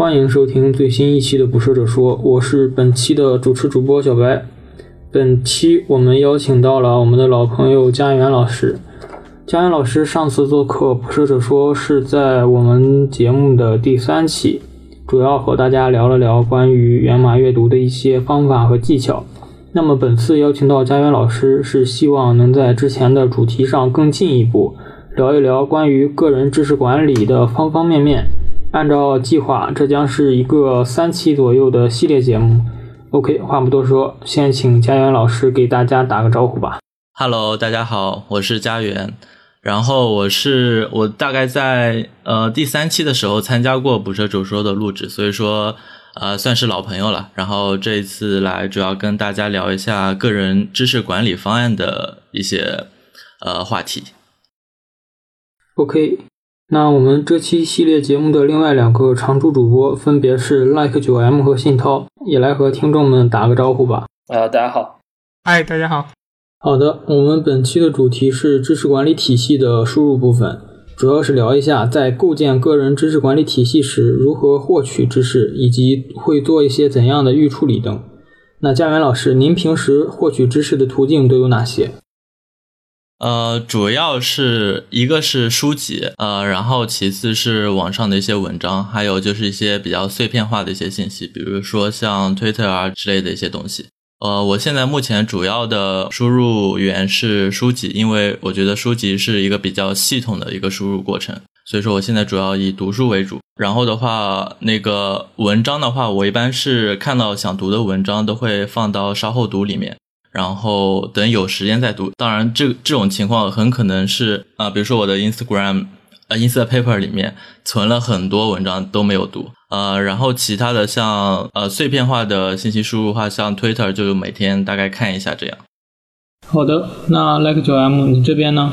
欢迎收听最新一期的《捕蛇者说》，我是本期的主持主播小白。本期我们邀请到了我们的老朋友家园老师。家园老师上次做客《捕蛇者说》是在我们节目的第三期，主要和大家聊了聊关于源码阅读的一些方法和技巧。那么本次邀请到家园老师，是希望能在之前的主题上更进一步，聊一聊关于个人知识管理的方方面面。按照计划，这将是一个三期左右的系列节目。OK，话不多说，先请家园老师给大家打个招呼吧。Hello，大家好，我是家园。然后我是我大概在呃第三期的时候参加过《捕蛇者说》的录制，所以说呃算是老朋友了。然后这一次来主要跟大家聊一下个人知识管理方案的一些呃话题。OK。那我们这期系列节目的另外两个常驻主播分别是 Like 九 M 和信涛，也来和听众们打个招呼吧。啊，大家好。嗨，大家好。好的，我们本期的主题是知识管理体系的输入部分，主要是聊一下在构建个人知识管理体系时如何获取知识，以及会做一些怎样的预处理等。那家园老师，您平时获取知识的途径都有哪些？呃，主要是一个是书籍，呃，然后其次是网上的一些文章，还有就是一些比较碎片化的一些信息，比如说像 Twitter 啊之类的一些东西。呃，我现在目前主要的输入源是书籍，因为我觉得书籍是一个比较系统的一个输入过程，所以说我现在主要以读书为主。然后的话，那个文章的话，我一般是看到想读的文章都会放到稍后读里面。然后等有时间再读。当然，这这种情况很可能是啊，比如说我的 Instagram 呃 Ins Paper 里面存了很多文章都没有读。呃，然后其他的像呃碎片化的信息输入的话，像 Twitter 就每天大概看一下这样。好的，那 Like 九 M 你这边呢？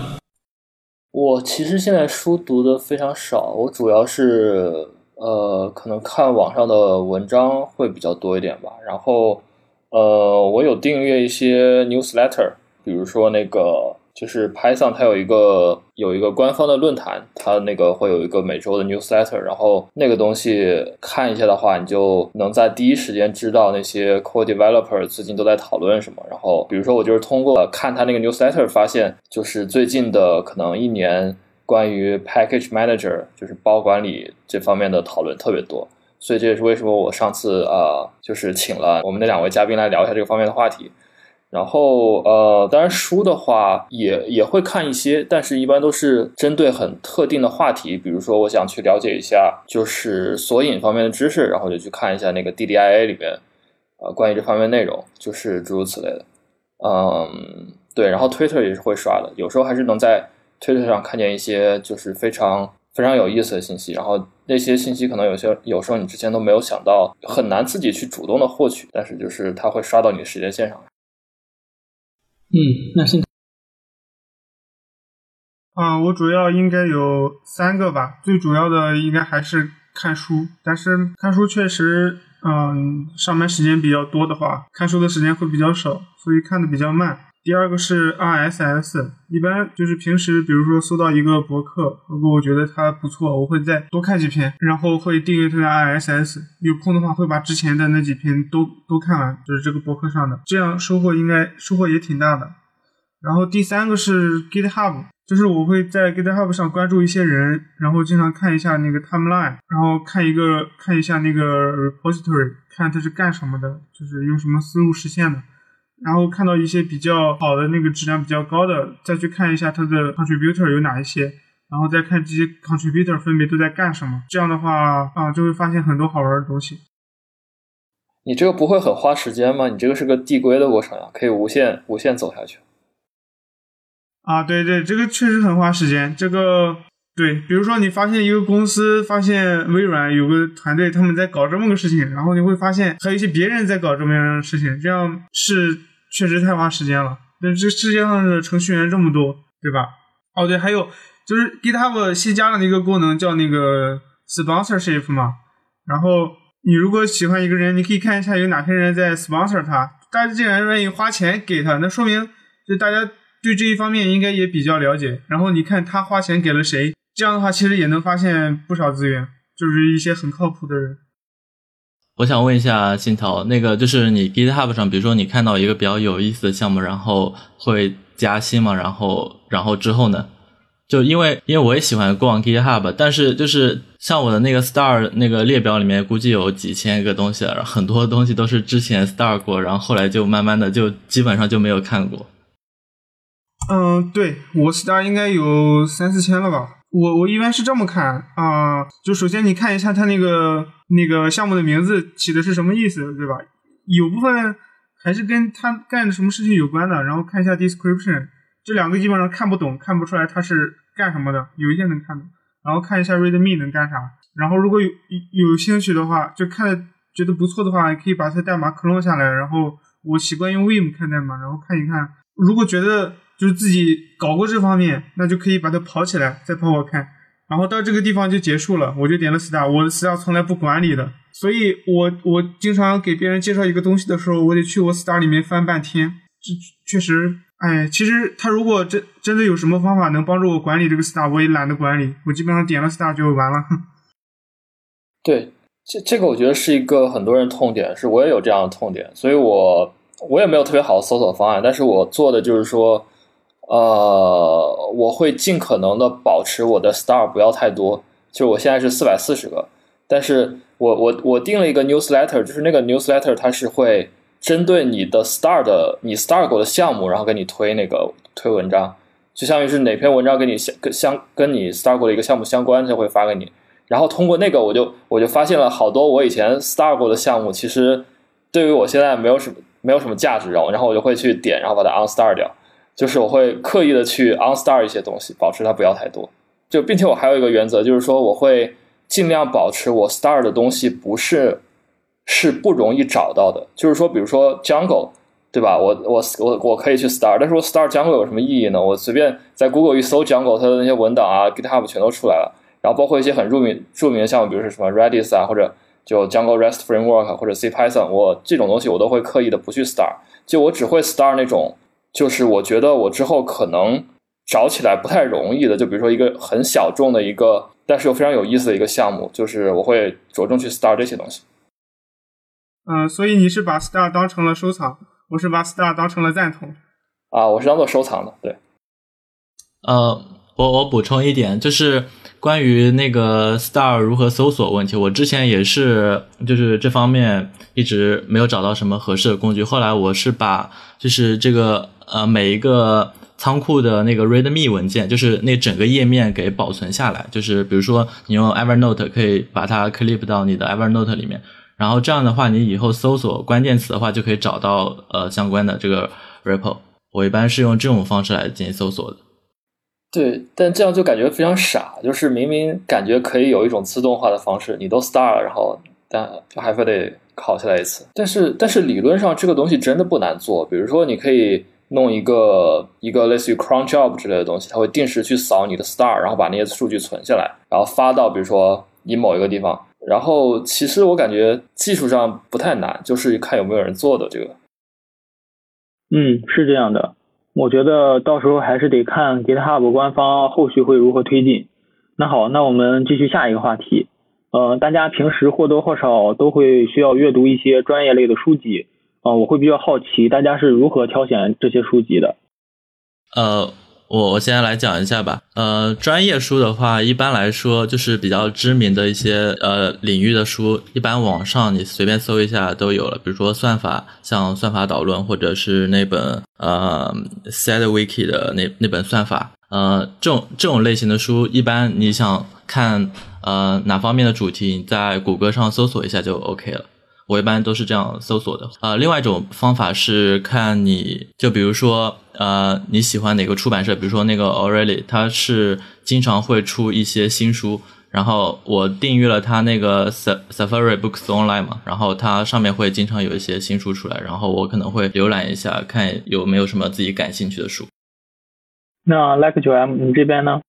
我其实现在书读的非常少，我主要是呃可能看网上的文章会比较多一点吧，然后。呃，我有订阅一些 newsletter，比如说那个就是 Python，它有一个有一个官方的论坛，它那个会有一个每周的 newsletter，然后那个东西看一下的话，你就能在第一时间知道那些 core developer 最近都在讨论什么。然后，比如说我就是通过看他那个 newsletter 发现，就是最近的可能一年关于 package manager，就是包管理这方面的讨论特别多。所以这也是为什么我上次呃，就是请了我们那两位嘉宾来聊一下这个方面的话题。然后呃，当然书的话也也会看一些，但是一般都是针对很特定的话题，比如说我想去了解一下就是索引方面的知识，然后就去看一下那个 DDIA 里边呃关于这方面内容，就是诸如此类的。嗯，对，然后 Twitter 也是会刷的，有时候还是能在 Twitter 上看见一些就是非常非常有意思的信息，然后。那些信息可能有些有时候你之前都没有想到，很难自己去主动的获取，但是就是它会刷到你的时间线上。嗯，那现啊，我主要应该有三个吧，最主要的应该还是看书，但是看书确实，嗯，上班时间比较多的话，看书的时间会比较少，所以看的比较慢。第二个是 RSS，一般就是平时，比如说搜到一个博客，如果我觉得它不错，我会再多看几篇，然后会订阅它的 RSS，有空的话会把之前的那几篇都都看完，就是这个博客上的，这样收获应该收获也挺大的。然后第三个是 GitHub，就是我会在 GitHub 上关注一些人，然后经常看一下那个 timeline，然后看一个看一下那个 repository，看它是干什么的，就是用什么思路实现的。然后看到一些比较好的那个质量比较高的，再去看一下它的 contributor 有哪一些，然后再看这些 contributor 分别都在干什么。这样的话啊，就会发现很多好玩的东西。你这个不会很花时间吗？你这个是个递归的过程呀，可以无限无限走下去。啊，对对，这个确实很花时间。这个。对，比如说你发现一个公司，发现微软有个团队他们在搞这么个事情，然后你会发现还有一些别人在搞这么样的事情，这样是确实太花时间了。那这世界上的程序员这么多，对吧？哦，对，还有就是 GitHub 新加了一个功能叫那个 sponsorship 嘛，然后你如果喜欢一个人，你可以看一下有哪些人在 sponsor 他，大家既然愿意花钱给他，那说明就大家对这一方面应该也比较了解。然后你看他花钱给了谁。这样的话，其实也能发现不少资源，就是一些很靠谱的人。我想问一下信涛，那个就是你 GitHub 上，比如说你看到一个比较有意思的项目，然后会加薪吗？然后，然后之后呢？就因为因为我也喜欢逛 GitHub，但是就是像我的那个 Star 那个列表里面，估计有几千个东西了，很多东西都是之前 Star 过，然后后来就慢慢的就基本上就没有看过。嗯，对我 Star 应该有三四千了吧？我我一般是这么看啊，就首先你看一下它那个那个项目的名字起的是什么意思，对吧？有部分还是跟他干的什么事情有关的，然后看一下 description。这两个基本上看不懂，看不出来他是干什么的。有一些能看懂，然后看一下 readme 能干啥。然后如果有有兴趣的话，就看觉得不错的话，可以把它代码 clone 下来。然后我习惯用 vim 看代码，然后看一看。如果觉得就是自己搞过这方面，那就可以把它跑起来，再跑跑看。然后到这个地方就结束了，我就点了 star。我的 star 从来不管理的，所以我我经常给别人介绍一个东西的时候，我得去我 star 里面翻半天。这确实。哎，其实他如果真真的有什么方法能帮助我管理这个 star，我也懒得管理，我基本上点了 star 就完了。对，这这个我觉得是一个很多人痛点，是我也有这样的痛点，所以我我也没有特别好的搜索方案，但是我做的就是说，呃，我会尽可能的保持我的 star 不要太多，就我现在是四百四十个，但是我我我定了一个 newsletter，就是那个 newsletter 它是会。针对你的 star 的你 star 过的项目，然后给你推那个推文章，就相当于是哪篇文章跟你相跟相跟你 star 过的一个项目相关，就会发给你。然后通过那个，我就我就发现了好多我以前 star 过的项目，其实对于我现在没有什么没有什么价值，然后然后我就会去点，然后把它 unstar 掉。就是我会刻意的去 unstar 一些东西，保持它不要太多。就并且我还有一个原则，就是说我会尽量保持我 star 的东西不是。是不容易找到的，就是说，比如说 Jungle，对吧？我我我我可以去 Star，但是我 Star Jungle 有什么意义呢？我随便在 Google 一搜 Jungle，它的那些文档啊，GitHub 全都出来了。然后包括一些很著名著名的项目，比如说什么 Redis 啊，或者就 Jungle REST Framework 或者 C Python，我这种东西我都会刻意的不去 Star，就我只会 Star 那种，就是我觉得我之后可能找起来不太容易的，就比如说一个很小众的一个，但是又非常有意思的一个项目，就是我会着重去 Star 这些东西。嗯，所以你是把 star 当成了收藏，我是把 star 当成了赞同。啊，我是当做收藏的，对。呃，我我补充一点，就是关于那个 star 如何搜索问题，我之前也是，就是这方面一直没有找到什么合适的工具。后来我是把就是这个呃每一个仓库的那个 readme 文件，就是那整个页面给保存下来，就是比如说你用 Evernote 可以把它 clip 到你的 Evernote 里面。然后这样的话，你以后搜索关键词的话，就可以找到呃相关的这个 repo。我一般是用这种方式来进行搜索的。对，但这样就感觉非常傻，就是明明感觉可以有一种自动化的方式，你都 star 了，然后但还非得考下来一次。但是但是理论上这个东西真的不难做，比如说你可以弄一个一个类似于 cron job 之类的东西，它会定时去扫你的 star，然后把那些数据存下来，然后发到比如说你某一个地方。然后，其实我感觉技术上不太难，就是看有没有人做的这个。嗯，是这样的。我觉得到时候还是得看 GitHub 官方后续会如何推进。那好，那我们继续下一个话题。呃，大家平时或多或少都会需要阅读一些专业类的书籍。啊，我会比较好奇，大家是如何挑选这些书籍的？呃。我我先来讲一下吧，呃，专业书的话，一般来说就是比较知名的一些呃领域的书，一般网上你随便搜一下都有了。比如说算法，像算法导论，或者是那本呃 SetWiki 的那那本算法，呃，这种这种类型的书，一般你想看呃哪方面的主题，你在谷歌上搜索一下就 OK 了。我一般都是这样搜索的。呃，另外一种方法是看你就比如说，呃，你喜欢哪个出版社？比如说那个 O'Reilly，它是经常会出一些新书。然后我订阅了它那个 Safari Books Online 嘛，然后它上面会经常有一些新书出来，然后我可能会浏览一下，看有没有什么自己感兴趣的书。那 Like 九 M，你这边呢？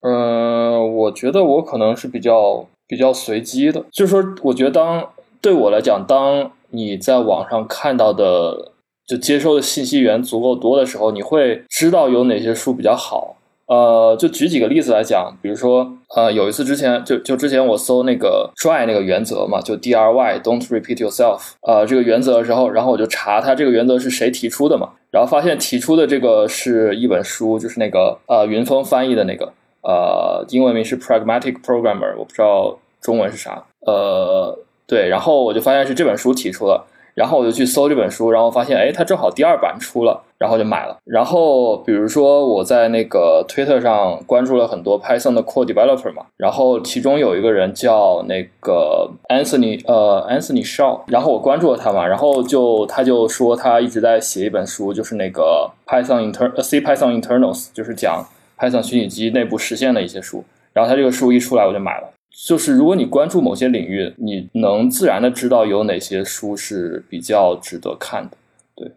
呃，我觉得我可能是比较比较随机的，就是说，我觉得当。对我来讲，当你在网上看到的就接收的信息源足够多的时候，你会知道有哪些书比较好。呃，就举几个例子来讲，比如说，呃，有一次之前就就之前我搜那个 dry 那个原则嘛，就 D R Y Don't repeat yourself，呃，这个原则的时候，然后我就查它这个原则是谁提出的嘛，然后发现提出的这个是一本书，就是那个呃云峰翻译的那个，呃，英文名是 Pragmatic Programmer，我不知道中文是啥，呃，对，然后我就发现是这本书提出了。然后我就去搜这本书，然后发现，哎，它正好第二版出了，然后就买了。然后比如说我在那个 Twitter 上关注了很多 Python 的 Core Developer 嘛，然后其中有一个人叫那个 Anthony，呃，Anthony Shaw，然后我关注了他嘛，然后就他就说他一直在写一本书，就是那个 Python Intern C Python Internals，就是讲 Python 虚拟机内部实现的一些书。然后他这个书一出来，我就买了。就是如果你关注某些领域，你能自然的知道有哪些书是比较值得看的。对，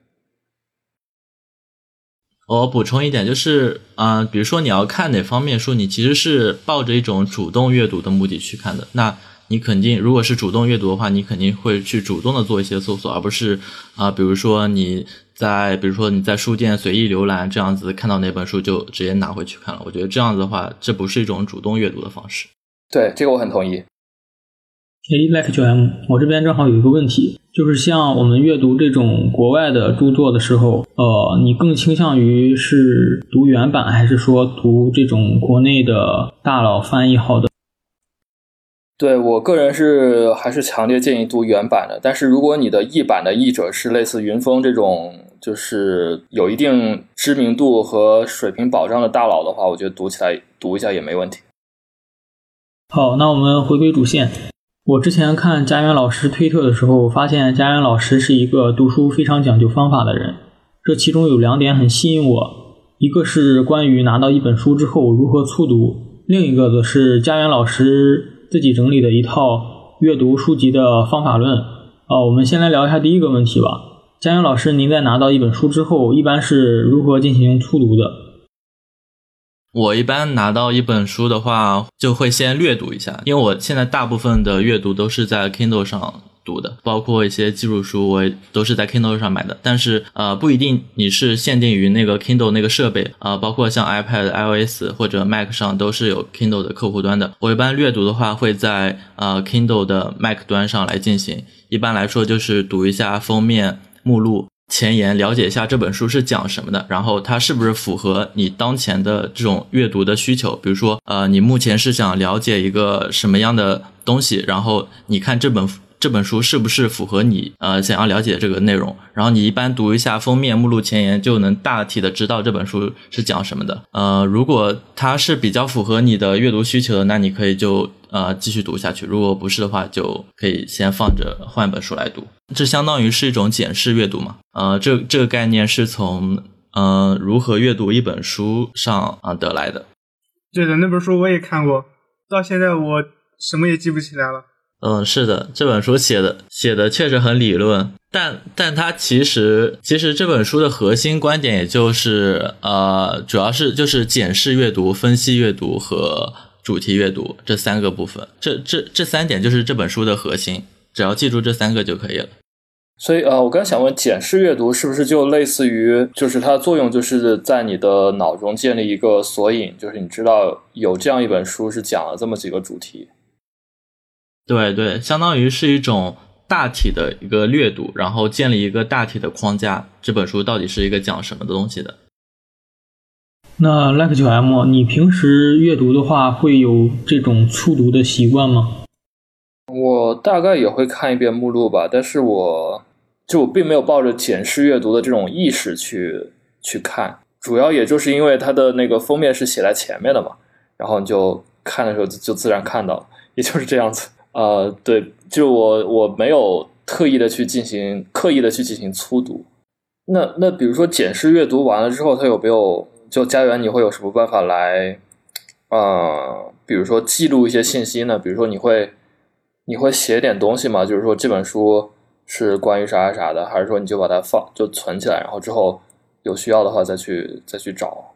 我补充一点，就是嗯，比如说你要看哪方面书，你其实是抱着一种主动阅读的目的去看的。那你肯定，如果是主动阅读的话，你肯定会去主动的做一些搜索，而不是啊，比如说你在，比如说你在书店随意浏览这样子，看到哪本书就直接拿回去看了。我觉得这样子的话，这不是一种主动阅读的方式。对，这个我很同意。哎，Like 九 M，我这边正好有一个问题，就是像我们阅读这种国外的著作的时候，呃，你更倾向于是读原版，还是说读这种国内的大佬翻译好的？对我个人是还是强烈建议读原版的，但是如果你的译版的译者是类似云峰这种，就是有一定知名度和水平保障的大佬的话，我觉得读起来读一下也没问题。好，那我们回归主线。我之前看家园老师推特的时候，发现家园老师是一个读书非常讲究方法的人。这其中有两点很吸引我，一个是关于拿到一本书之后如何粗读，另一个则是家园老师自己整理的一套阅读书籍的方法论。啊，我们先来聊一下第一个问题吧。家园老师，您在拿到一本书之后，一般是如何进行粗读的？我一般拿到一本书的话，就会先略读一下，因为我现在大部分的阅读都是在 Kindle 上读的，包括一些技术书，我都是在 Kindle 上买的。但是呃，不一定你是限定于那个 Kindle 那个设备啊，包括像 iPad、iOS 或者 Mac 上都是有 Kindle 的客户端的。我一般略读的话，会在呃 Kindle 的 Mac 端上来进行。一般来说，就是读一下封面、目录。前言了解一下这本书是讲什么的，然后它是不是符合你当前的这种阅读的需求？比如说，呃，你目前是想了解一个什么样的东西，然后你看这本这本书是不是符合你呃想要了解这个内容？然后你一般读一下封面、目录、前言，就能大体的知道这本书是讲什么的。呃，如果它是比较符合你的阅读需求的，那你可以就。呃，继续读下去。如果不是的话，就可以先放着，换本书来读。这相当于是一种检视阅读嘛？呃，这这个概念是从呃如何阅读一本书上啊得来的。对的，那本书我也看过，到现在我什么也记不起来了。嗯，是的，这本书写的写的确实很理论，但但它其实其实这本书的核心观点也就是呃，主要是就是检视阅读、分析阅读和。主题阅读这三个部分，这这这三点就是这本书的核心，只要记住这三个就可以了。所以呃，我刚想问，检视阅读是不是就类似于，就是它的作用就是在你的脑中建立一个索引，就是你知道有这样一本书是讲了这么几个主题。对对，相当于是一种大体的一个略读，然后建立一个大体的框架，这本书到底是一个讲什么的东西的。那 Like 九 M，你平时阅读的话会有这种粗读的习惯吗？我大概也会看一遍目录吧，但是我就我并没有抱着检视阅读的这种意识去去看，主要也就是因为它的那个封面是写在前面的嘛，然后你就看的时候就自然看到了，也就是这样子。呃，对，就我我没有特意的去进行刻意的去进行粗读。那那比如说检视阅读完了之后，它有没有？就家园，你会有什么办法来，呃，比如说记录一些信息呢？比如说你会你会写点东西吗？就是说这本书是关于啥啥啥的，还是说你就把它放就存起来，然后之后有需要的话再去再去找？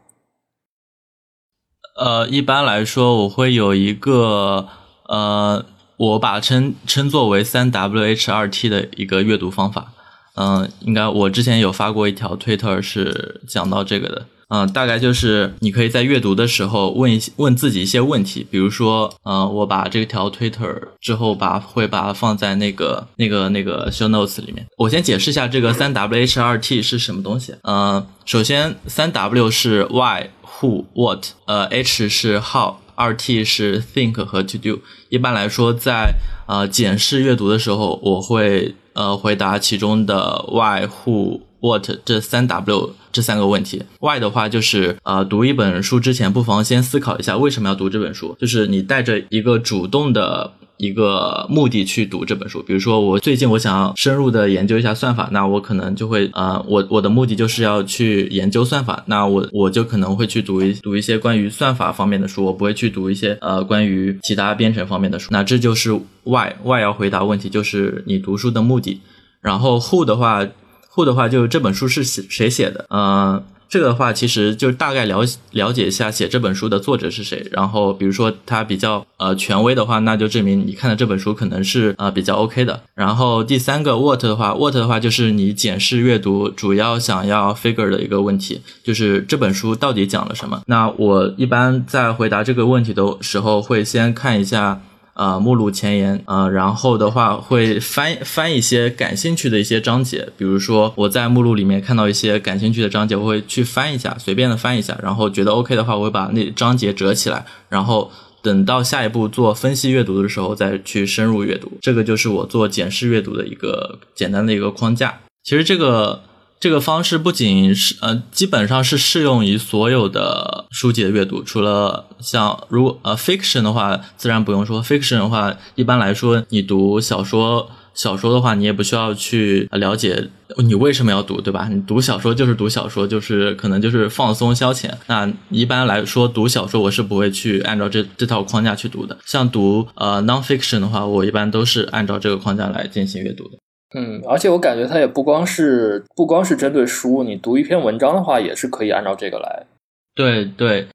呃，一般来说我会有一个呃，我把称称作为三 W H 二 T 的一个阅读方法。嗯，应该我之前有发过一条推特是讲到这个的。嗯、大概就是你可以在阅读的时候问一问自己一些问题，比如说，嗯、我把这条 Twitter 之后把会把它放在那个那个那个 show notes 里面。我先解释一下这个三 W H 二 T 是什么东西。嗯、首先三 W 是 Why、Who、What，呃，H 是 How。二 T 是 think 和 to do。一般来说，在呃检视阅读的时候，我会呃回答其中的 why、who、what 这三 W 这三个问题。why 的话就是呃读一本书之前，不妨先思考一下为什么要读这本书，就是你带着一个主动的。一个目的去读这本书，比如说我最近我想要深入的研究一下算法，那我可能就会呃，我我的目的就是要去研究算法，那我我就可能会去读一读一些关于算法方面的书，我不会去读一些呃关于其他编程方面的书。那这就是 why why 要回答问题，就是你读书的目的。然后 who 的话，who 的话就是这本书是写谁写的，呃。这个的话，其实就大概了了解一下写这本书的作者是谁。然后，比如说他比较呃权威的话，那就证明你看的这本书可能是呃比较 OK 的。然后第三个 what 的话，what 的话就是你检视阅读主要想要 figure 的一个问题，就是这本书到底讲了什么。那我一般在回答这个问题的时候，会先看一下。呃，目录前言，呃，然后的话会翻翻一些感兴趣的一些章节，比如说我在目录里面看到一些感兴趣的章节，我会去翻一下，随便的翻一下，然后觉得 OK 的话，我会把那章节折起来，然后等到下一步做分析阅读的时候再去深入阅读。这个就是我做简式阅读的一个简单的一个框架。其实这个。这个方式不仅是呃，基本上是适用于所有的书籍的阅读，除了像如呃 fiction 的话，自然不用说。fiction 的话，一般来说，你读小说，小说的话，你也不需要去了解你为什么要读，对吧？你读小说就是读小说，就是可能就是放松消遣。那一般来说，读小说我是不会去按照这这套框架去读的。像读呃 non-fiction 的话，我一般都是按照这个框架来进行阅读的。嗯，而且我感觉它也不光是不光是针对书，你读一篇文章的话，也是可以按照这个来。对对。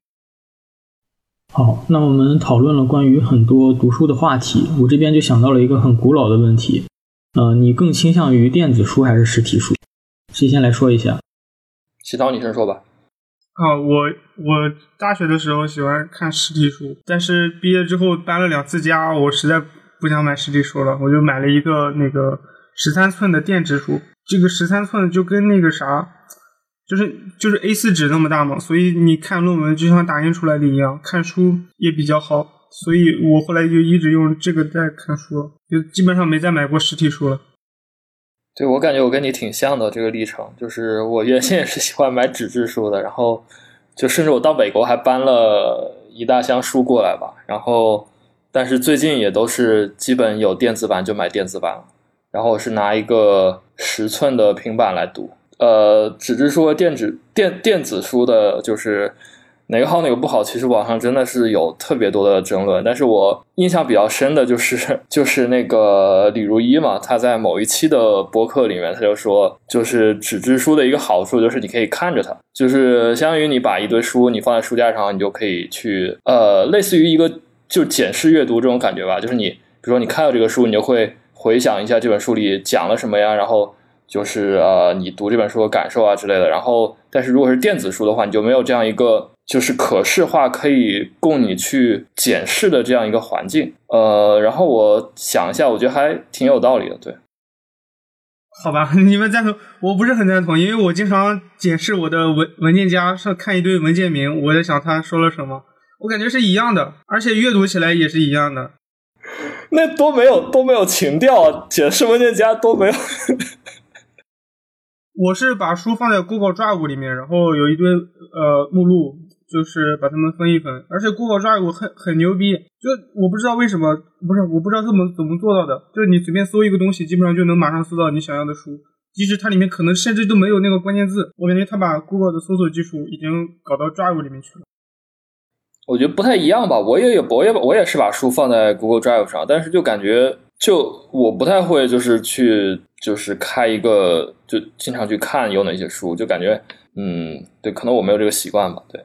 好，那我们讨论了关于很多读书的话题，我这边就想到了一个很古老的问题，呃，你更倾向于电子书还是实体书？谁先来说一下？启涛，你先说吧。啊，我我大学的时候喜欢看实体书，但是毕业之后搬了两次家，我实在不想买实体书了，我就买了一个那个十三寸的电子书。这个十三寸就跟那个啥，就是就是 A 4纸那么大嘛，所以你看论文就像打印出来的一样，看书也比较好。所以我后来就一直用这个在看书，就基本上没再买过实体书了。对，我感觉我跟你挺像的这个历程，就是我原先也是喜欢买纸质书的，然后就甚至我到美国还搬了一大箱书过来吧，然后但是最近也都是基本有电子版就买电子版了，然后是拿一个十寸的平板来读，呃，纸质书和电子电电子书的就是。哪个好哪个不好，其实网上真的是有特别多的争论。但是我印象比较深的就是，就是那个李如一嘛，他在某一期的播客里面，他就说，就是纸质书的一个好处就是你可以看着它，就是相当于你把一堆书你放在书架上，你就可以去，呃，类似于一个就检视阅读这种感觉吧。就是你，比如说你看到这个书，你就会回想一下这本书里讲了什么呀，然后。就是呃，你读这本书的感受啊之类的。然后，但是如果是电子书的话，你就没有这样一个就是可视化可以供你去检视的这样一个环境。呃，然后我想一下，我觉得还挺有道理的。对，好吧，你们赞同？我不是很赞同，因为我经常检视我的文文件夹上看一堆文件名，我在想他说了什么，我感觉是一样的，而且阅读起来也是一样的。那多没有多没有情调啊！解释文件夹多没有。我是把书放在 Google Drive 里面，然后有一堆呃目录，就是把它们分一分。而且 Google Drive 很很牛逼，就我不知道为什么，不是我不知道怎么怎么做到的，就是你随便搜一个东西，基本上就能马上搜到你想要的书，即使它里面可能甚至都没有那个关键字。我感觉他把 Google 的搜索技术已经搞到 Drive 里面去了。我觉得不太一样吧，我也有，我也我也是把书放在 Google Drive 上，但是就感觉就我不太会，就是去就是开一个就经常去看有哪些书，就感觉嗯，对，可能我没有这个习惯吧，对。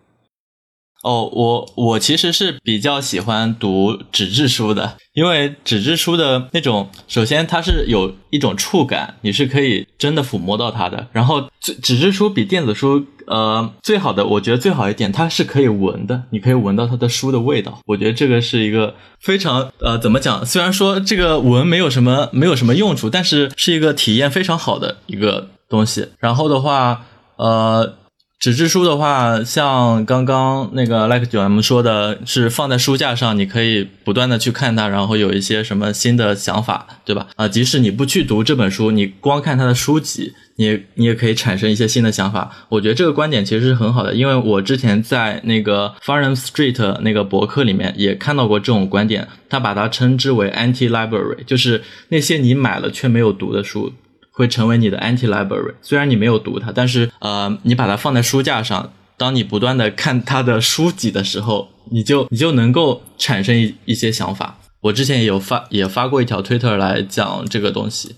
哦，我我其实是比较喜欢读纸质书的，因为纸质书的那种，首先它是有一种触感，你是可以真的抚摸到它的。然后纸纸质书比电子书，呃，最好的，我觉得最好一点，它是可以闻的，你可以闻到它的书的味道。我觉得这个是一个非常呃，怎么讲？虽然说这个闻没有什么没有什么用处，但是是一个体验非常好的一个东西。然后的话，呃。纸质书的话，像刚刚那个 Like 九 M 说的，是放在书架上，你可以不断的去看它，然后有一些什么新的想法，对吧？啊，即使你不去读这本书，你光看它的书籍，你你也可以产生一些新的想法。我觉得这个观点其实是很好的，因为我之前在那个 Farnham Street 那个博客里面也看到过这种观点，他把它称之为 Anti Library，就是那些你买了却没有读的书。会成为你的 anti library，虽然你没有读它，但是呃，你把它放在书架上，当你不断的看它的书籍的时候，你就你就能够产生一一些想法。我之前也有发也发过一条 Twitter 来讲这个东西。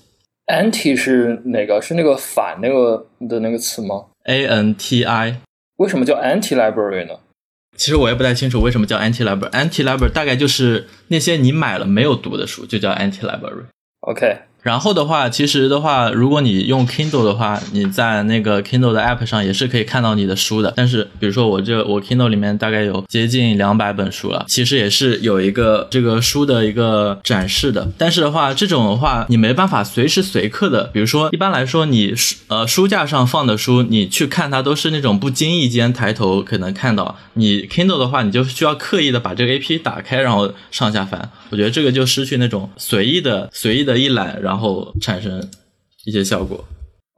anti 是哪个？是那个反那个的那个词吗？A N T I。为什么叫 anti library 呢？其实我也不太清楚为什么叫 anti library。anti library 大概就是那些你买了没有读的书，就叫 anti library。OK。然后的话，其实的话，如果你用 Kindle 的话，你在那个 Kindle 的 App 上也是可以看到你的书的。但是，比如说我这我 Kindle 里面大概有接近两百本书了，其实也是有一个这个书的一个展示的。但是的话，这种的话你没办法随时随刻的，比如说一般来说你书呃书架上放的书，你去看它都是那种不经意间抬头可能看到。你 Kindle 的话，你就需要刻意的把这个 A P 打开，然后上下翻。我觉得这个就失去那种随意的随意的一览。然然后产生一些效果。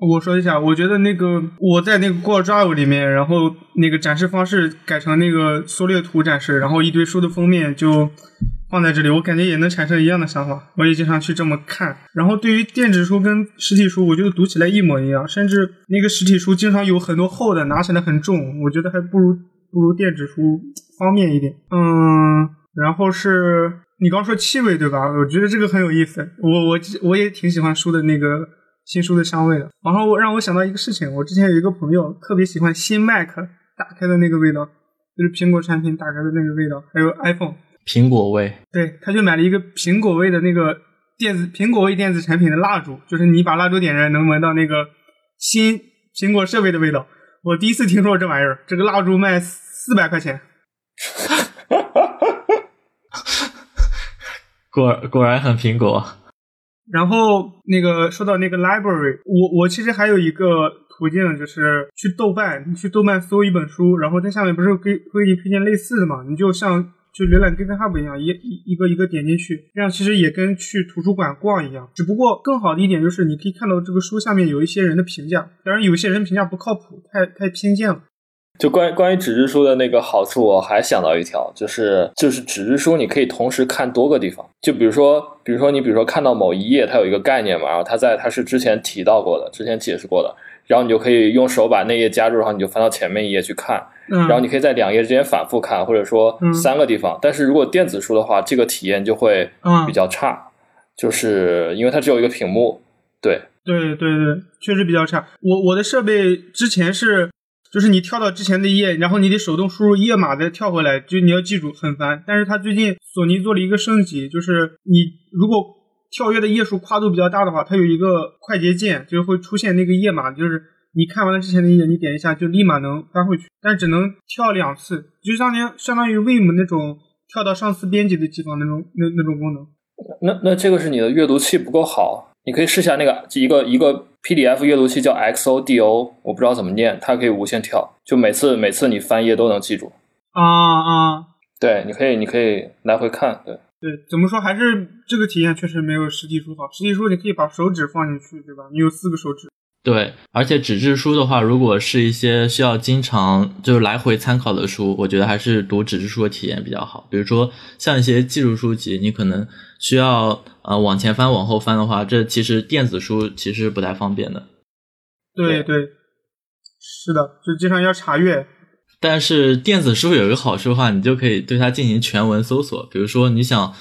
我说一下，我觉得那个我在那个 Google Drive 里面，然后那个展示方式改成那个缩略图展示，然后一堆书的封面就放在这里，我感觉也能产生一样的想法。我也经常去这么看。然后对于电子书跟实体书，我觉得读起来一模一样，甚至那个实体书经常有很多厚的，拿起来很重，我觉得还不如不如电子书方便一点。嗯，然后是。你刚说气味对吧？我觉得这个很有意思。我我我也挺喜欢书的那个新书的香味的。然后我让我想到一个事情，我之前有一个朋友特别喜欢新 Mac 打开的那个味道，就是苹果产品打开的那个味道，还有 iPhone 苹果味。对，他就买了一个苹果味的那个电子苹果味电子产品的蜡烛，就是你把蜡烛点燃能闻到那个新苹果设备的味道。我第一次听说这玩意儿，这个蜡烛卖四百块钱。果果然很苹果。然后那个说到那个 library，我我其实还有一个途径，就是去豆瓣，你去豆瓣搜一本书，然后在下面不是给会给你推荐类似的嘛？你就像就浏览 GitHub 一样，一一一个一个点进去，这样其实也跟去图书馆逛一样。只不过更好的一点就是，你可以看到这个书下面有一些人的评价，当然有些人评价不靠谱，太太偏见了。就关于关于纸质书的那个好处，我还想到一条，就是就是纸质书你可以同时看多个地方。就比如说，比如说你比如说看到某一页，它有一个概念嘛，然后它在它是之前提到过的，之前解释过的，然后你就可以用手把那页夹住，然后你就翻到前面一页去看，然后你可以在两页之间反复看，或者说三个地方。但是如果电子书的话，这个体验就会比较差，就是因为它只有一个屏幕。对对对对，确实比较差。我我的设备之前是。就是你跳到之前的页，然后你得手动输入页码再跳回来，就你要记住很烦。但是它最近索尼做了一个升级，就是你如果跳跃的页数跨度比较大的话，它有一个快捷键，就是会出现那个页码，就是你看完了之前的页，你点一下就立马能翻回去，但只能跳两次，就相当于相当于 Vim 那种跳到上次编辑的地方那种那那种功能。那那这个是你的阅读器不够好，你可以试下那个一个一个。PDF 阅读器叫 XODO，我不知道怎么念，它可以无限跳，就每次每次你翻页都能记住。啊啊，对，你可以你可以来回看，对对，怎么说还是这个体验确实没有实体书好。实体书你可以把手指放进去，对吧？你有四个手指。对，而且纸质书的话，如果是一些需要经常就是来回参考的书，我觉得还是读纸质书的体验比较好。比如说像一些技术书籍，你可能需要呃往前翻、往后翻的话，这其实电子书其实不太方便的。对对，是的，就经常要查阅。但是电子书有一个好处的话，你就可以对它进行全文搜索。比如说你想。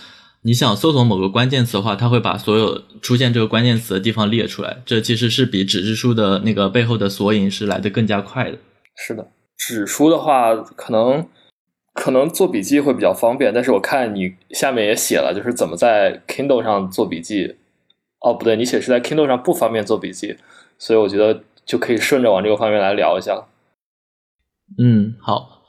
你想搜索某个关键词的话，它会把所有出现这个关键词的地方列出来。这其实是比纸质书的那个背后的索引是来的更加快的。是的，纸书的话，可能可能做笔记会比较方便，但是我看你下面也写了，就是怎么在 Kindle 上做笔记。哦，不对，你写是在 Kindle 上不方便做笔记，所以我觉得就可以顺着往这个方面来聊一下。嗯，好，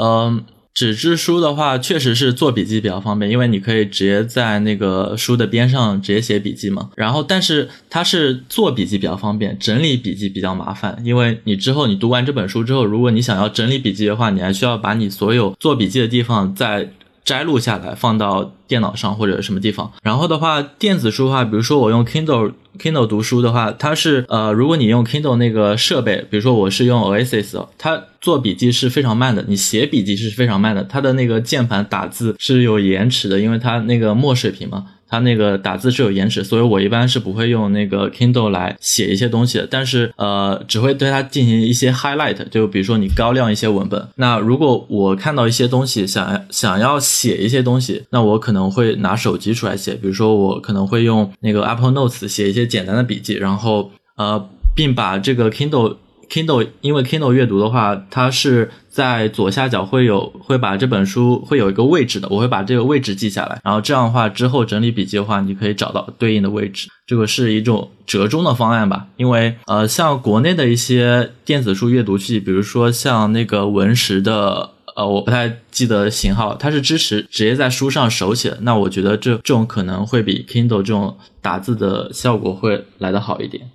嗯。纸质书的话，确实是做笔记比较方便，因为你可以直接在那个书的边上直接写笔记嘛。然后，但是它是做笔记比较方便，整理笔记比较麻烦，因为你之后你读完这本书之后，如果你想要整理笔记的话，你还需要把你所有做笔记的地方再。摘录下来放到电脑上或者什么地方，然后的话，电子书的话，比如说我用 Kindle Kindle 读书的话，它是呃，如果你用 Kindle 那个设备，比如说我是用 Oasis，它做笔记是非常慢的，你写笔记是非常慢的，它的那个键盘打字是有延迟的，因为它那个墨水屏嘛。它那个打字是有延迟，所以我一般是不会用那个 Kindle 来写一些东西的。但是呃，只会对它进行一些 highlight，就比如说你高亮一些文本。那如果我看到一些东西，想想要写一些东西，那我可能会拿手机出来写。比如说我可能会用那个 Apple Notes 写一些简单的笔记，然后呃，并把这个 Kindle。Kindle，因为 Kindle 阅读的话，它是在左下角会有会把这本书会有一个位置的，我会把这个位置记下来，然后这样的话之后整理笔记的话，你可以找到对应的位置。这个是一种折中的方案吧？因为呃，像国内的一些电子书阅读器，比如说像那个文石的，呃，我不太记得型号，它是支持直接在书上手写的。那我觉得这这种可能会比 Kindle 这种打字的效果会来得好一点。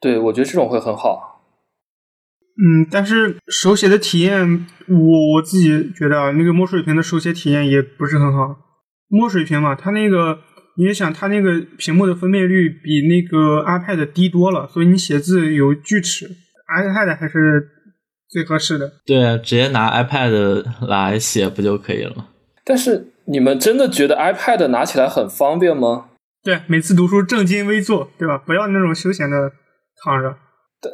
对，我觉得这种会很好。嗯，但是手写的体验，我我自己觉得啊，那个墨水屏的手写体验也不是很好。墨水屏嘛，它那个你也想，它那个屏幕的分辨率比那个 iPad 低多了，所以你写字有锯齿，iPad 还是最合适的。对啊，直接拿 iPad 来写不就可以了吗？但是你们真的觉得 iPad 拿起来很方便吗？对，每次读书正襟危坐，对吧？不要那种休闲的躺着。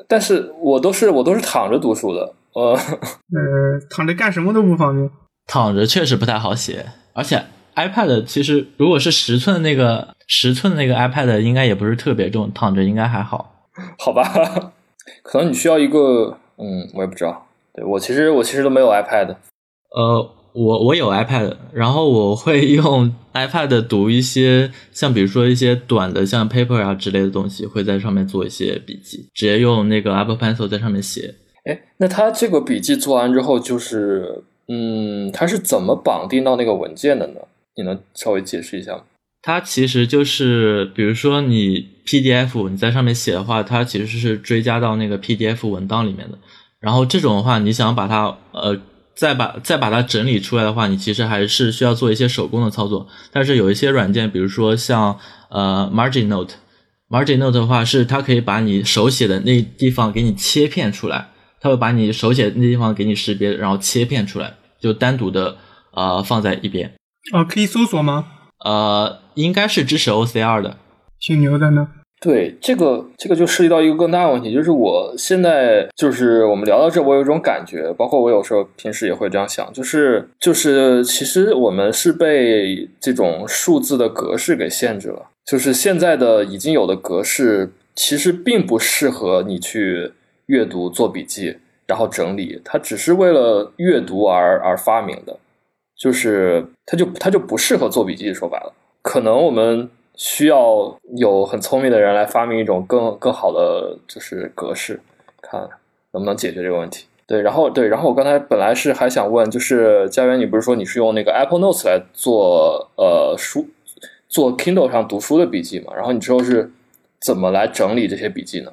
但是我都是我都是躺着读书的，呃，呃，躺着干什么都不方便。躺着确实不太好写，而且 iPad 其实如果是十寸那个十寸那个 iPad 应该也不是特别重，躺着应该还好。好吧，可能你需要一个，嗯，我也不知道。对我其实我其实都没有 iPad，呃。我我有 iPad，然后我会 用 iPad 读一些，像比如说一些短的，像 paper 啊之类的东西，会在上面做一些笔记，直接用那个 Apple Pencil 在上面写。哎，那它这个笔记做完之后，就是，嗯，它是怎么绑定到那个文件的呢？你能稍微解释一下吗？它其实就是，比如说你 PDF 你在上面写的话，它其实是追加到那个 PDF 文档里面的。然后这种的话，你想把它，呃。再把再把它整理出来的话，你其实还是需要做一些手工的操作。但是有一些软件，比如说像呃 Margin Note，Margin Note 的话是它可以把你手写的那地方给你切片出来，它会把你手写那地方给你识别，然后切片出来，就单独的呃放在一边。哦，可以搜索吗？呃，应该是支持 OCR 的，挺牛的呢。对这个，这个就涉及到一个更大的问题，就是我现在就是我们聊到这，我有一种感觉，包括我有时候平时也会这样想，就是就是其实我们是被这种数字的格式给限制了，就是现在的已经有的格式其实并不适合你去阅读、做笔记，然后整理，它只是为了阅读而而发明的，就是它就它就不适合做笔记。说白了，可能我们。需要有很聪明的人来发明一种更更好的就是格式，看能不能解决这个问题。对，然后对，然后我刚才本来是还想问，就是家园，你不是说你是用那个 Apple Notes 来做呃书做 Kindle 上读书的笔记嘛？然后你之后是怎么来整理这些笔记呢？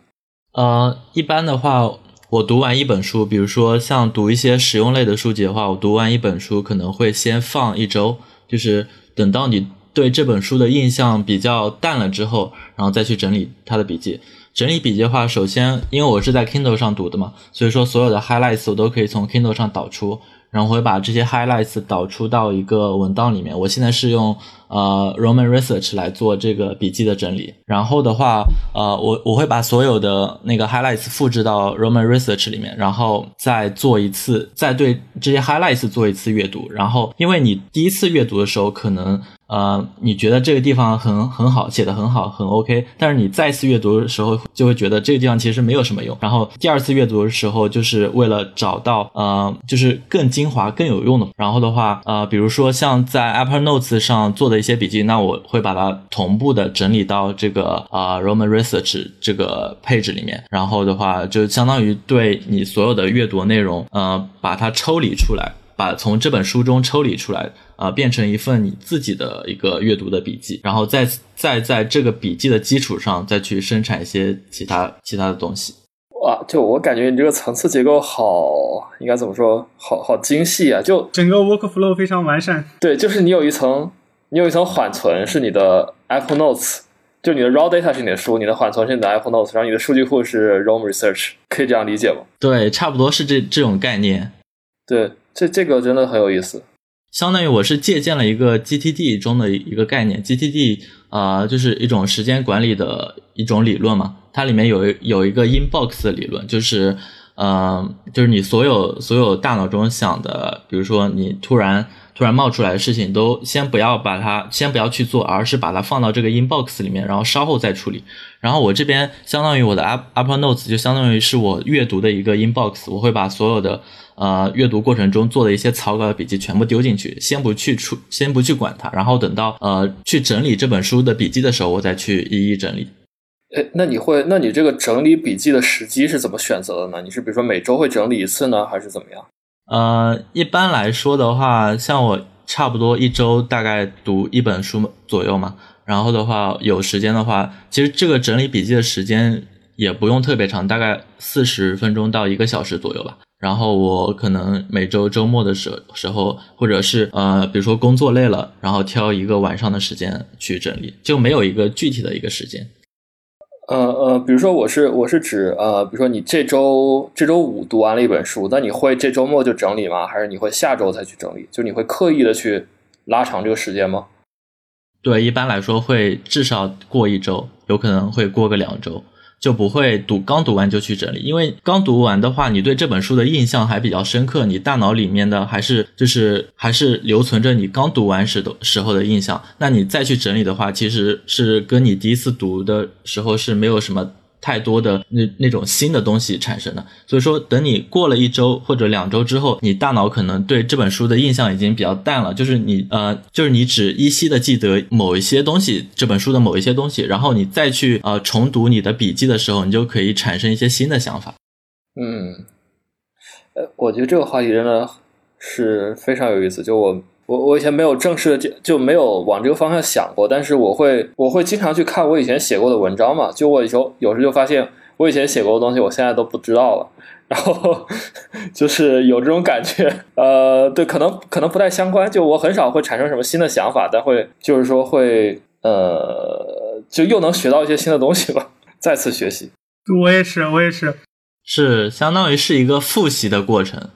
呃，一般的话，我读完一本书，比如说像读一些实用类的书籍的话，我读完一本书可能会先放一周，就是等到你。对这本书的印象比较淡了之后，然后再去整理他的笔记。整理笔记的话，首先因为我是在 Kindle 上读的嘛，所以说所有的 highlights 我都可以从 Kindle 上导出。然后我会把这些 highlights 导出到一个文档里面。我现在是用呃 Roman Research 来做这个笔记的整理。然后的话，呃，我我会把所有的那个 highlights 复制到 Roman Research 里面，然后再做一次，再对这些 highlights 做一次阅读。然后，因为你第一次阅读的时候，可能呃，你觉得这个地方很很好，写的很好，很 OK，但是你再次阅读的时候就会觉得这个地方其实没有什么用。然后第二次阅读的时候，就是为了找到呃，就是更精华、更有用的。然后的话，呃，比如说像在 Apple Notes 上做的一些笔记，那我会把它同步的整理到这个啊 Roman Research 这个配置里面。然后的话，就相当于对你所有的阅读内容，呃，把它抽离出来。把从这本书中抽离出来，啊，变成一份你自己的一个阅读的笔记，然后再再在这个笔记的基础上再去生产一些其他其他的东西。哇，就我感觉你这个层次结构好，应该怎么说？好好精细啊！就整个 workflow 非常完善。对，就是你有一层，你有一层缓存是你的 Apple Notes，就你的 raw data 是你的书，你的缓存是你的 Apple Notes，然后你的数据库是 Roam Research，可以这样理解吗？对，差不多是这这种概念。对。这这个真的很有意思，相当于我是借鉴了一个 GTD 中的一个概念，GTD 啊就是一种时间管理的一种理论嘛，它里面有有一个 inbox 的理论，就是嗯就是你所有所有大脑中想的，比如说你突然突然冒出来的事情，都先不要把它先不要去做，而是把它放到这个 inbox 里面，然后稍后再处理。然后我这边相当于我的 Apple Notes 就相当于是我阅读的一个 inbox，我会把所有的。呃，阅读过程中做的一些草稿的笔记全部丢进去，先不去出，先不去管它，然后等到呃去整理这本书的笔记的时候，我再去一一整理。哎，那你会，那你这个整理笔记的时机是怎么选择的呢？你是比如说每周会整理一次呢，还是怎么样？呃，一般来说的话，像我差不多一周大概读一本书左右嘛，然后的话有时间的话，其实这个整理笔记的时间也不用特别长，大概四十分钟到一个小时左右吧。然后我可能每周周末的时时候，或者是呃，比如说工作累了，然后挑一个晚上的时间去整理，就没有一个具体的一个时间。呃呃，比如说我是我是指呃，比如说你这周这周五读完了一本书，那你会这周末就整理吗？还是你会下周再去整理？就你会刻意的去拉长这个时间吗？对，一般来说会至少过一周，有可能会过个两周。就不会读刚读完就去整理，因为刚读完的话，你对这本书的印象还比较深刻，你大脑里面的还是就是还是留存着你刚读完时的时候的印象。那你再去整理的话，其实是跟你第一次读的时候是没有什么。太多的那那种新的东西产生的，所以说等你过了一周或者两周之后，你大脑可能对这本书的印象已经比较淡了，就是你呃，就是你只依稀的记得某一些东西，这本书的某一些东西，然后你再去呃重读你的笔记的时候，你就可以产生一些新的想法。嗯，呃，我觉得这个话题真的是非常有意思，就我。我我以前没有正式的就就没有往这个方向想过，但是我会我会经常去看我以前写过的文章嘛，就我有时候有时就发现我以前写过的东西，我现在都不知道了，然后就是有这种感觉，呃，对，可能可能不太相关，就我很少会产生什么新的想法，但会就是说会呃，就又能学到一些新的东西吧，再次学习。我也是，我也是，是相当于是一个复习的过程。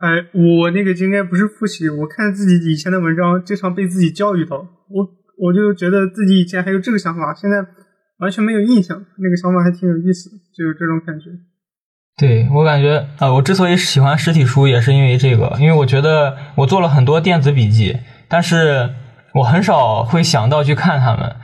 哎，我那个应该不是复习，我看自己以前的文章，经常被自己教育到，我我就觉得自己以前还有这个想法，现在完全没有印象，那个想法还挺有意思，就有这种感觉。对我感觉啊，我之所以喜欢实体书，也是因为这个，因为我觉得我做了很多电子笔记，但是我很少会想到去看它们。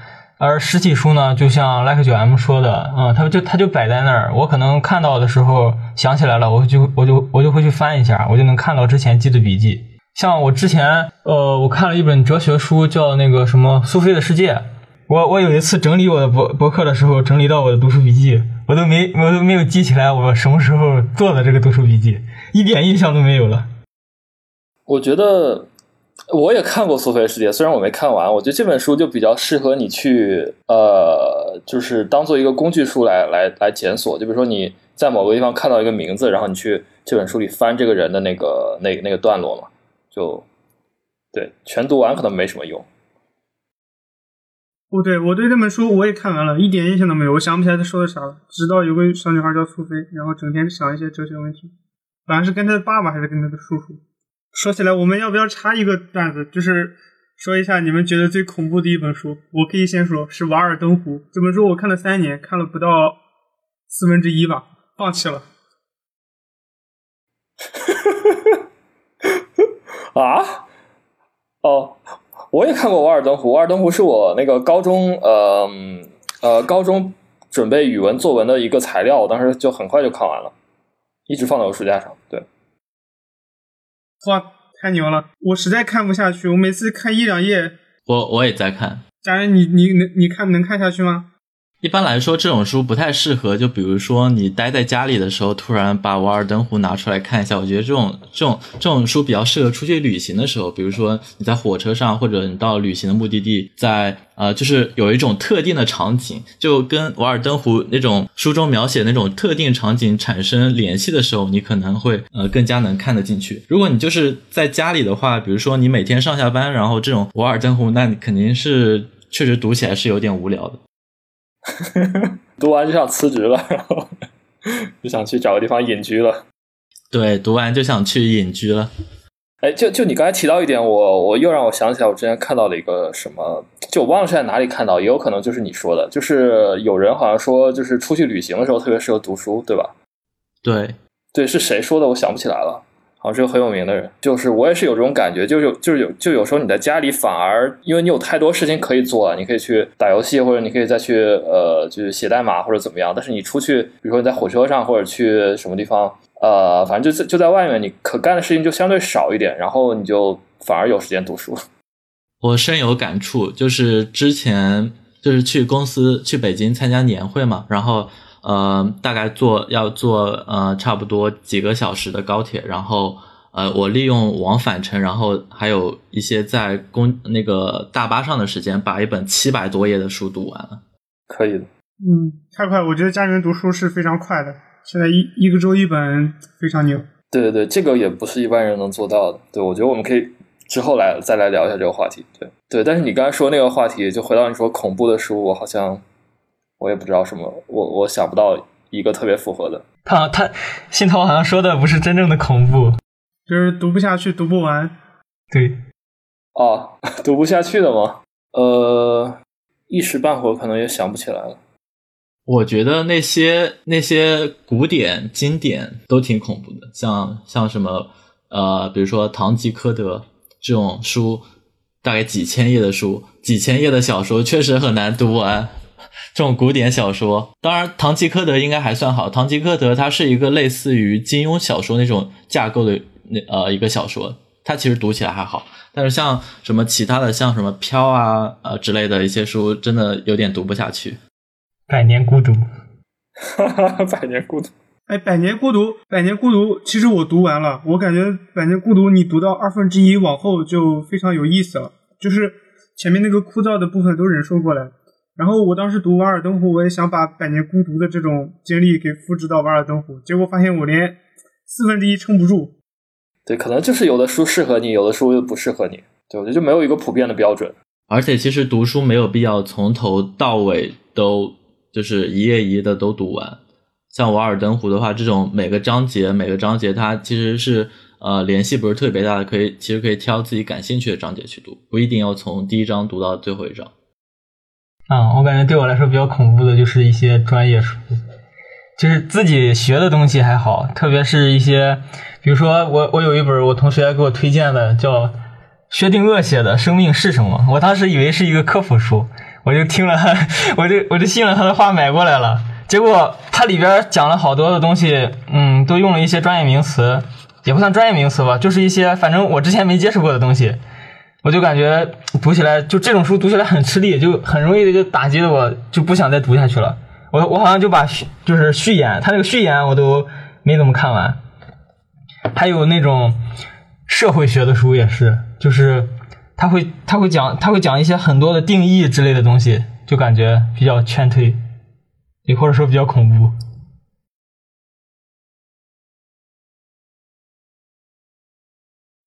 而实体书呢，就像 Like 九 M 说的，嗯，它就它就摆在那儿，我可能看到的时候想起来了，我就我就我就会去翻一下，我就能看到之前记的笔记。像我之前，呃，我看了一本哲学书，叫那个什么《苏菲的世界》。我我有一次整理我的博博客的时候，整理到我的读书笔记，我都没我都没有记起来我什么时候做的这个读书笔记，一点印象都没有了。我觉得。我也看过《苏菲世界》，虽然我没看完，我觉得这本书就比较适合你去，呃，就是当做一个工具书来来来检索。就比如说你在某个地方看到一个名字，然后你去这本书里翻这个人的那个那那个段落嘛，就对，全读完可能没什么用。不对，我对这本书我也看完了，一点印象都没有，我想不起来他说的啥了。知道有个小女孩叫苏菲，然后整天想一些哲学问题，反正是跟她的爸爸还是跟她的叔叔。说起来，我们要不要插一个段子？就是说一下你们觉得最恐怖的一本书。我可以先说，是《瓦尔登湖》这本书，我看了三年，看了不到四分之一吧，放弃了。啊？哦，我也看过《瓦尔登湖》，《瓦尔登湖》是我那个高中呃呃高中准备语文作文的一个材料，我当时就很快就看完了，一直放在我书架上。对，哇，太牛了！我实在看不下去，我每次看一两页。我我也在看。家人，你你能你看能看下去吗？一般来说，这种书不太适合。就比如说，你待在家里的时候，突然把《瓦尔登湖》拿出来看一下，我觉得这种这种这种书比较适合出去旅行的时候。比如说你在火车上，或者你到旅行的目的地，在呃，就是有一种特定的场景，就跟《瓦尔登湖》那种书中描写那种特定场景产生联系的时候，你可能会呃更加能看得进去。如果你就是在家里的话，比如说你每天上下班，然后这种《瓦尔登湖》，那你肯定是确实读起来是有点无聊的。读完就想辞职了，然 后就想去找个地方隐居了。对，读完就想去隐居了。哎，就就你刚才提到一点，我我又让我想起来，我之前看到了一个什么，就我忘了是在哪里看到，也有可能就是你说的，就是有人好像说，就是出去旅行的时候特别适合读书，对吧？对，对，是谁说的？我想不起来了。好是个很有名的人，就是我也是有这种感觉，就是有就是有就有时候你在家里反而因为你有太多事情可以做了，你可以去打游戏，或者你可以再去呃就是写代码或者怎么样。但是你出去，比如说你在火车上或者去什么地方，呃，反正就在就在外面，你可干的事情就相对少一点，然后你就反而有时间读书。我深有感触，就是之前就是去公司去北京参加年会嘛，然后。呃，大概坐要坐呃差不多几个小时的高铁，然后呃我利用往返程，然后还有一些在公那个大巴上的时间，把一本七百多页的书读完了。可以的，嗯，太快，我觉得家里面读书是非常快的，现在一一个周一本非常牛。对对对，这个也不是一般人能做到的。对，我觉得我们可以之后来再来聊一下这个话题。对对，但是你刚才说那个话题，就回到你说恐怖的书，我好像。我也不知道什么，我我想不到一个特别符合的。他他信涛好像说的不是真正的恐怖，就是读不下去，读不完。对，哦，读不下去的吗？呃，一时半会儿可能也想不起来了。我觉得那些那些古典经典都挺恐怖的，像像什么呃，比如说《堂吉诃德》这种书，大概几千页的书，几千页的小说，确实很难读完。这种古典小说，当然《堂吉诃德》应该还算好，《堂吉诃德》它是一个类似于金庸小说那种架构的那呃一个小说，它其实读起来还好。但是像什么其他的，像什么《飘》啊呃之类的一些书，真的有点读不下去。百年孤独，哈哈，百年孤独。哎，百年孤独，百年孤独，其实我读完了，我感觉百年孤独你读到二分之一往后就非常有意思了，就是前面那个枯燥的部分都忍受过来。然后我当时读《瓦尔登湖》，我也想把《百年孤独》的这种经历给复制到《瓦尔登湖》，结果发现我连四分之一撑不住。对，可能就是有的书适合你，有的书又不适合你。对，我觉得就没有一个普遍的标准。而且其实读书没有必要从头到尾都就是一页一页的都读完。像《瓦尔登湖》的话，这种每个章节每个章节它其实是呃联系不是特别大的，可以其实可以挑自己感兴趣的章节去读，不一定要从第一章读到最后一章。啊，我感觉对我来说比较恐怖的就是一些专业书，就是自己学的东西还好，特别是一些，比如说我我有一本我同学给我推荐的，叫薛定谔写的《生命是什么》，我当时以为是一个科普书，我就听了，我就我就信了他的话买过来了，结果它里边讲了好多的东西，嗯，都用了一些专业名词，也不算专业名词吧，就是一些反正我之前没接触过的东西。我就感觉读起来就这种书读起来很吃力，就很容易的就打击的我就不想再读下去了。我我好像就把就是序言，他那个序言我都没怎么看完。还有那种社会学的书也是，就是他会他会讲他会讲一些很多的定义之类的东西，就感觉比较劝退，也或者说比较恐怖。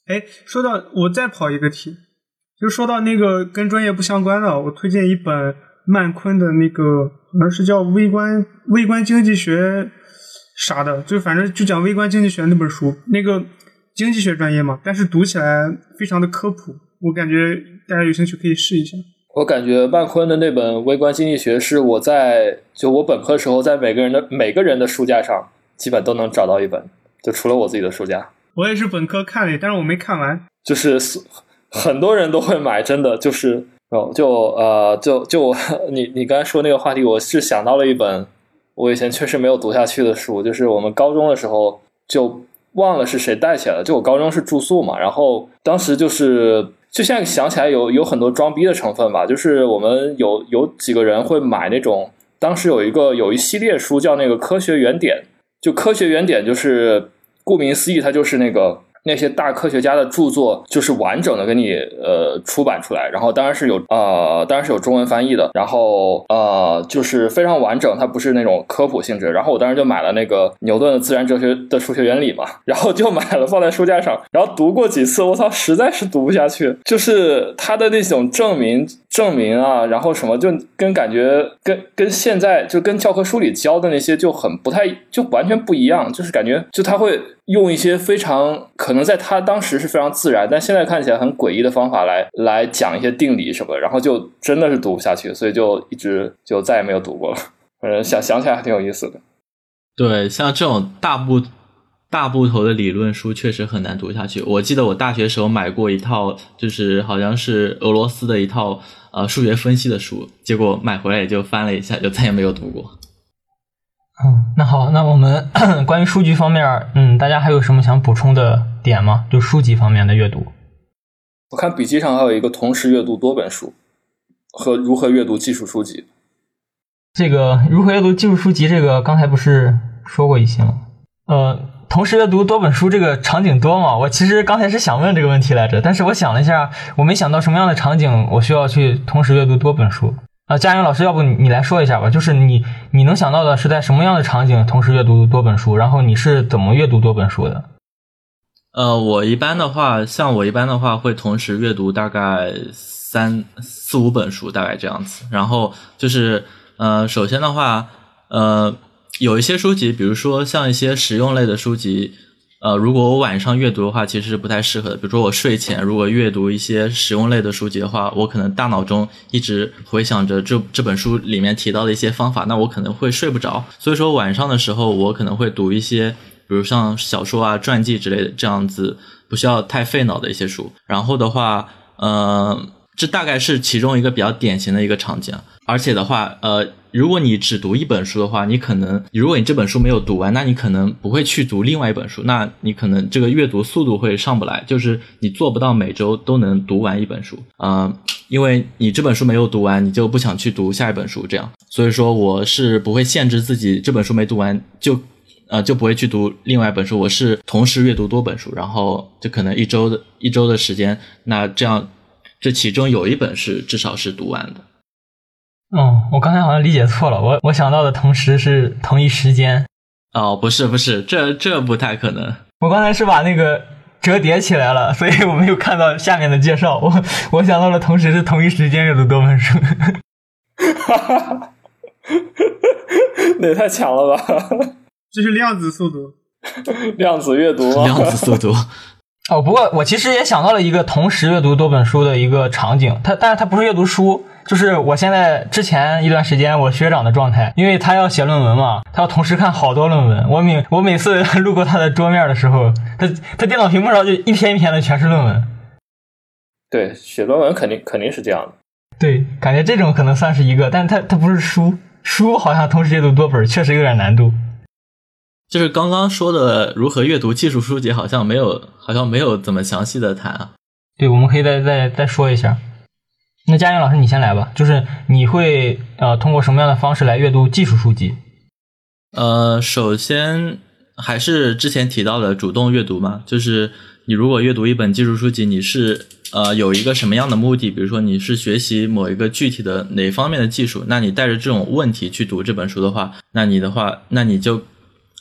哎，说到我再跑一个题。就说到那个跟专业不相关的，我推荐一本曼昆的那个，好像是叫《微观微观经济学》啥的，就反正就讲微观经济学那本书，那个经济学专业嘛，但是读起来非常的科普，我感觉大家有兴趣可以试一下。我感觉曼昆的那本《微观经济学》是我在就我本科时候在每个人的每个人的书架上基本都能找到一本，就除了我自己的书架。我也是本科看的，但是我没看完。就是。很多人都会买，真的就是哦，就呃，就就 你你刚才说那个话题，我是想到了一本我以前确实没有读下去的书，就是我们高中的时候就忘了是谁带起来的，就我高中是住宿嘛，然后当时就是就现在想起来有 有很多装逼的成分吧，就是我们有有几个人会买那种，当时有一个有一系列书叫那个科学原点，就科学原点就是顾名思义，它就是那个。那些大科学家的著作就是完整的给你呃出版出来，然后当然是有呃当然是有中文翻译的，然后呃就是非常完整，它不是那种科普性质。然后我当时就买了那个牛顿的自然哲学的数学原理嘛，然后就买了放在书架上，然后读过几次，我操，实在是读不下去，就是他的那种证明证明啊，然后什么就跟感觉跟跟现在就跟教科书里教的那些就很不太就完全不一样，就是感觉就他会。用一些非常可能在他当时是非常自然，但现在看起来很诡异的方法来来讲一些定理什么的，然后就真的是读不下去，所以就一直就再也没有读过了。反正想想起来还挺有意思的。对，像这种大部大部头的理论书确实很难读下去。我记得我大学时候买过一套，就是好像是俄罗斯的一套呃数学分析的书，结果买回来也就翻了一下，就再也没有读过。嗯，那好，那我们 关于书籍方面，嗯，大家还有什么想补充的点吗？就书籍方面的阅读。我看笔记上还有一个同时阅读多本书和如何阅读技术书籍。这个如何阅读技术书籍，这个刚才不是说过一些吗？呃，同时阅读多本书这个场景多吗？我其实刚才是想问这个问题来着，但是我想了一下，我没想到什么样的场景我需要去同时阅读多本书。啊，佳云老师，要不你来说一下吧？就是你你能想到的是在什么样的场景同时阅读多本书？然后你是怎么阅读多本书的？呃，我一般的话，像我一般的话，会同时阅读大概三四五本书，大概这样子。然后就是，呃，首先的话，呃，有一些书籍，比如说像一些实用类的书籍。呃，如果我晚上阅读的话，其实是不太适合的。比如说我睡前如果阅读一些实用类的书籍的话，我可能大脑中一直回想着这这本书里面提到的一些方法，那我可能会睡不着。所以说晚上的时候，我可能会读一些，比如像小说啊、传记之类的这样子不需要太费脑的一些书。然后的话，呃，这大概是其中一个比较典型的一个场景。而且的话，呃。如果你只读一本书的话，你可能如果你这本书没有读完，那你可能不会去读另外一本书，那你可能这个阅读速度会上不来，就是你做不到每周都能读完一本书啊，因为你这本书没有读完，你就不想去读下一本书，这样，所以说我是不会限制自己这本书没读完就呃就不会去读另外一本书，我是同时阅读多本书，然后就可能一周的一周的时间，那这样这其中有一本是至少是读完的。哦，我刚才好像理解错了，我我想到的同时是同一时间。哦，不是不是，这这不太可能。我刚才是把那个折叠起来了，所以我没有看到下面的介绍。我我想到了同时是同一时间阅读多本书。哈哈哈那也太强了吧！这是量子速度，量子阅读，量子速度。哦，不过我其实也想到了一个同时阅读多本书的一个场景，它但是它不是阅读书。就是我现在之前一段时间我学长的状态，因为他要写论文嘛，他要同时看好多论文。我每我每次路过他的桌面的时候，他他电脑屏幕上就一篇一篇的全是论文。对，写论文肯定肯定是这样的。对，感觉这种可能算是一个，但是它它不是书，书好像同时阅读多本确实有点难度。就是刚刚说的如何阅读技术书籍，好像没有好像没有怎么详细的谈啊。对，我们可以再再再说一下。那佳云老师，你先来吧。就是你会呃通过什么样的方式来阅读技术书籍？呃，首先还是之前提到的主动阅读嘛。就是你如果阅读一本技术书籍，你是呃有一个什么样的目的？比如说你是学习某一个具体的哪方面的技术，那你带着这种问题去读这本书的话，那你的话，那你就。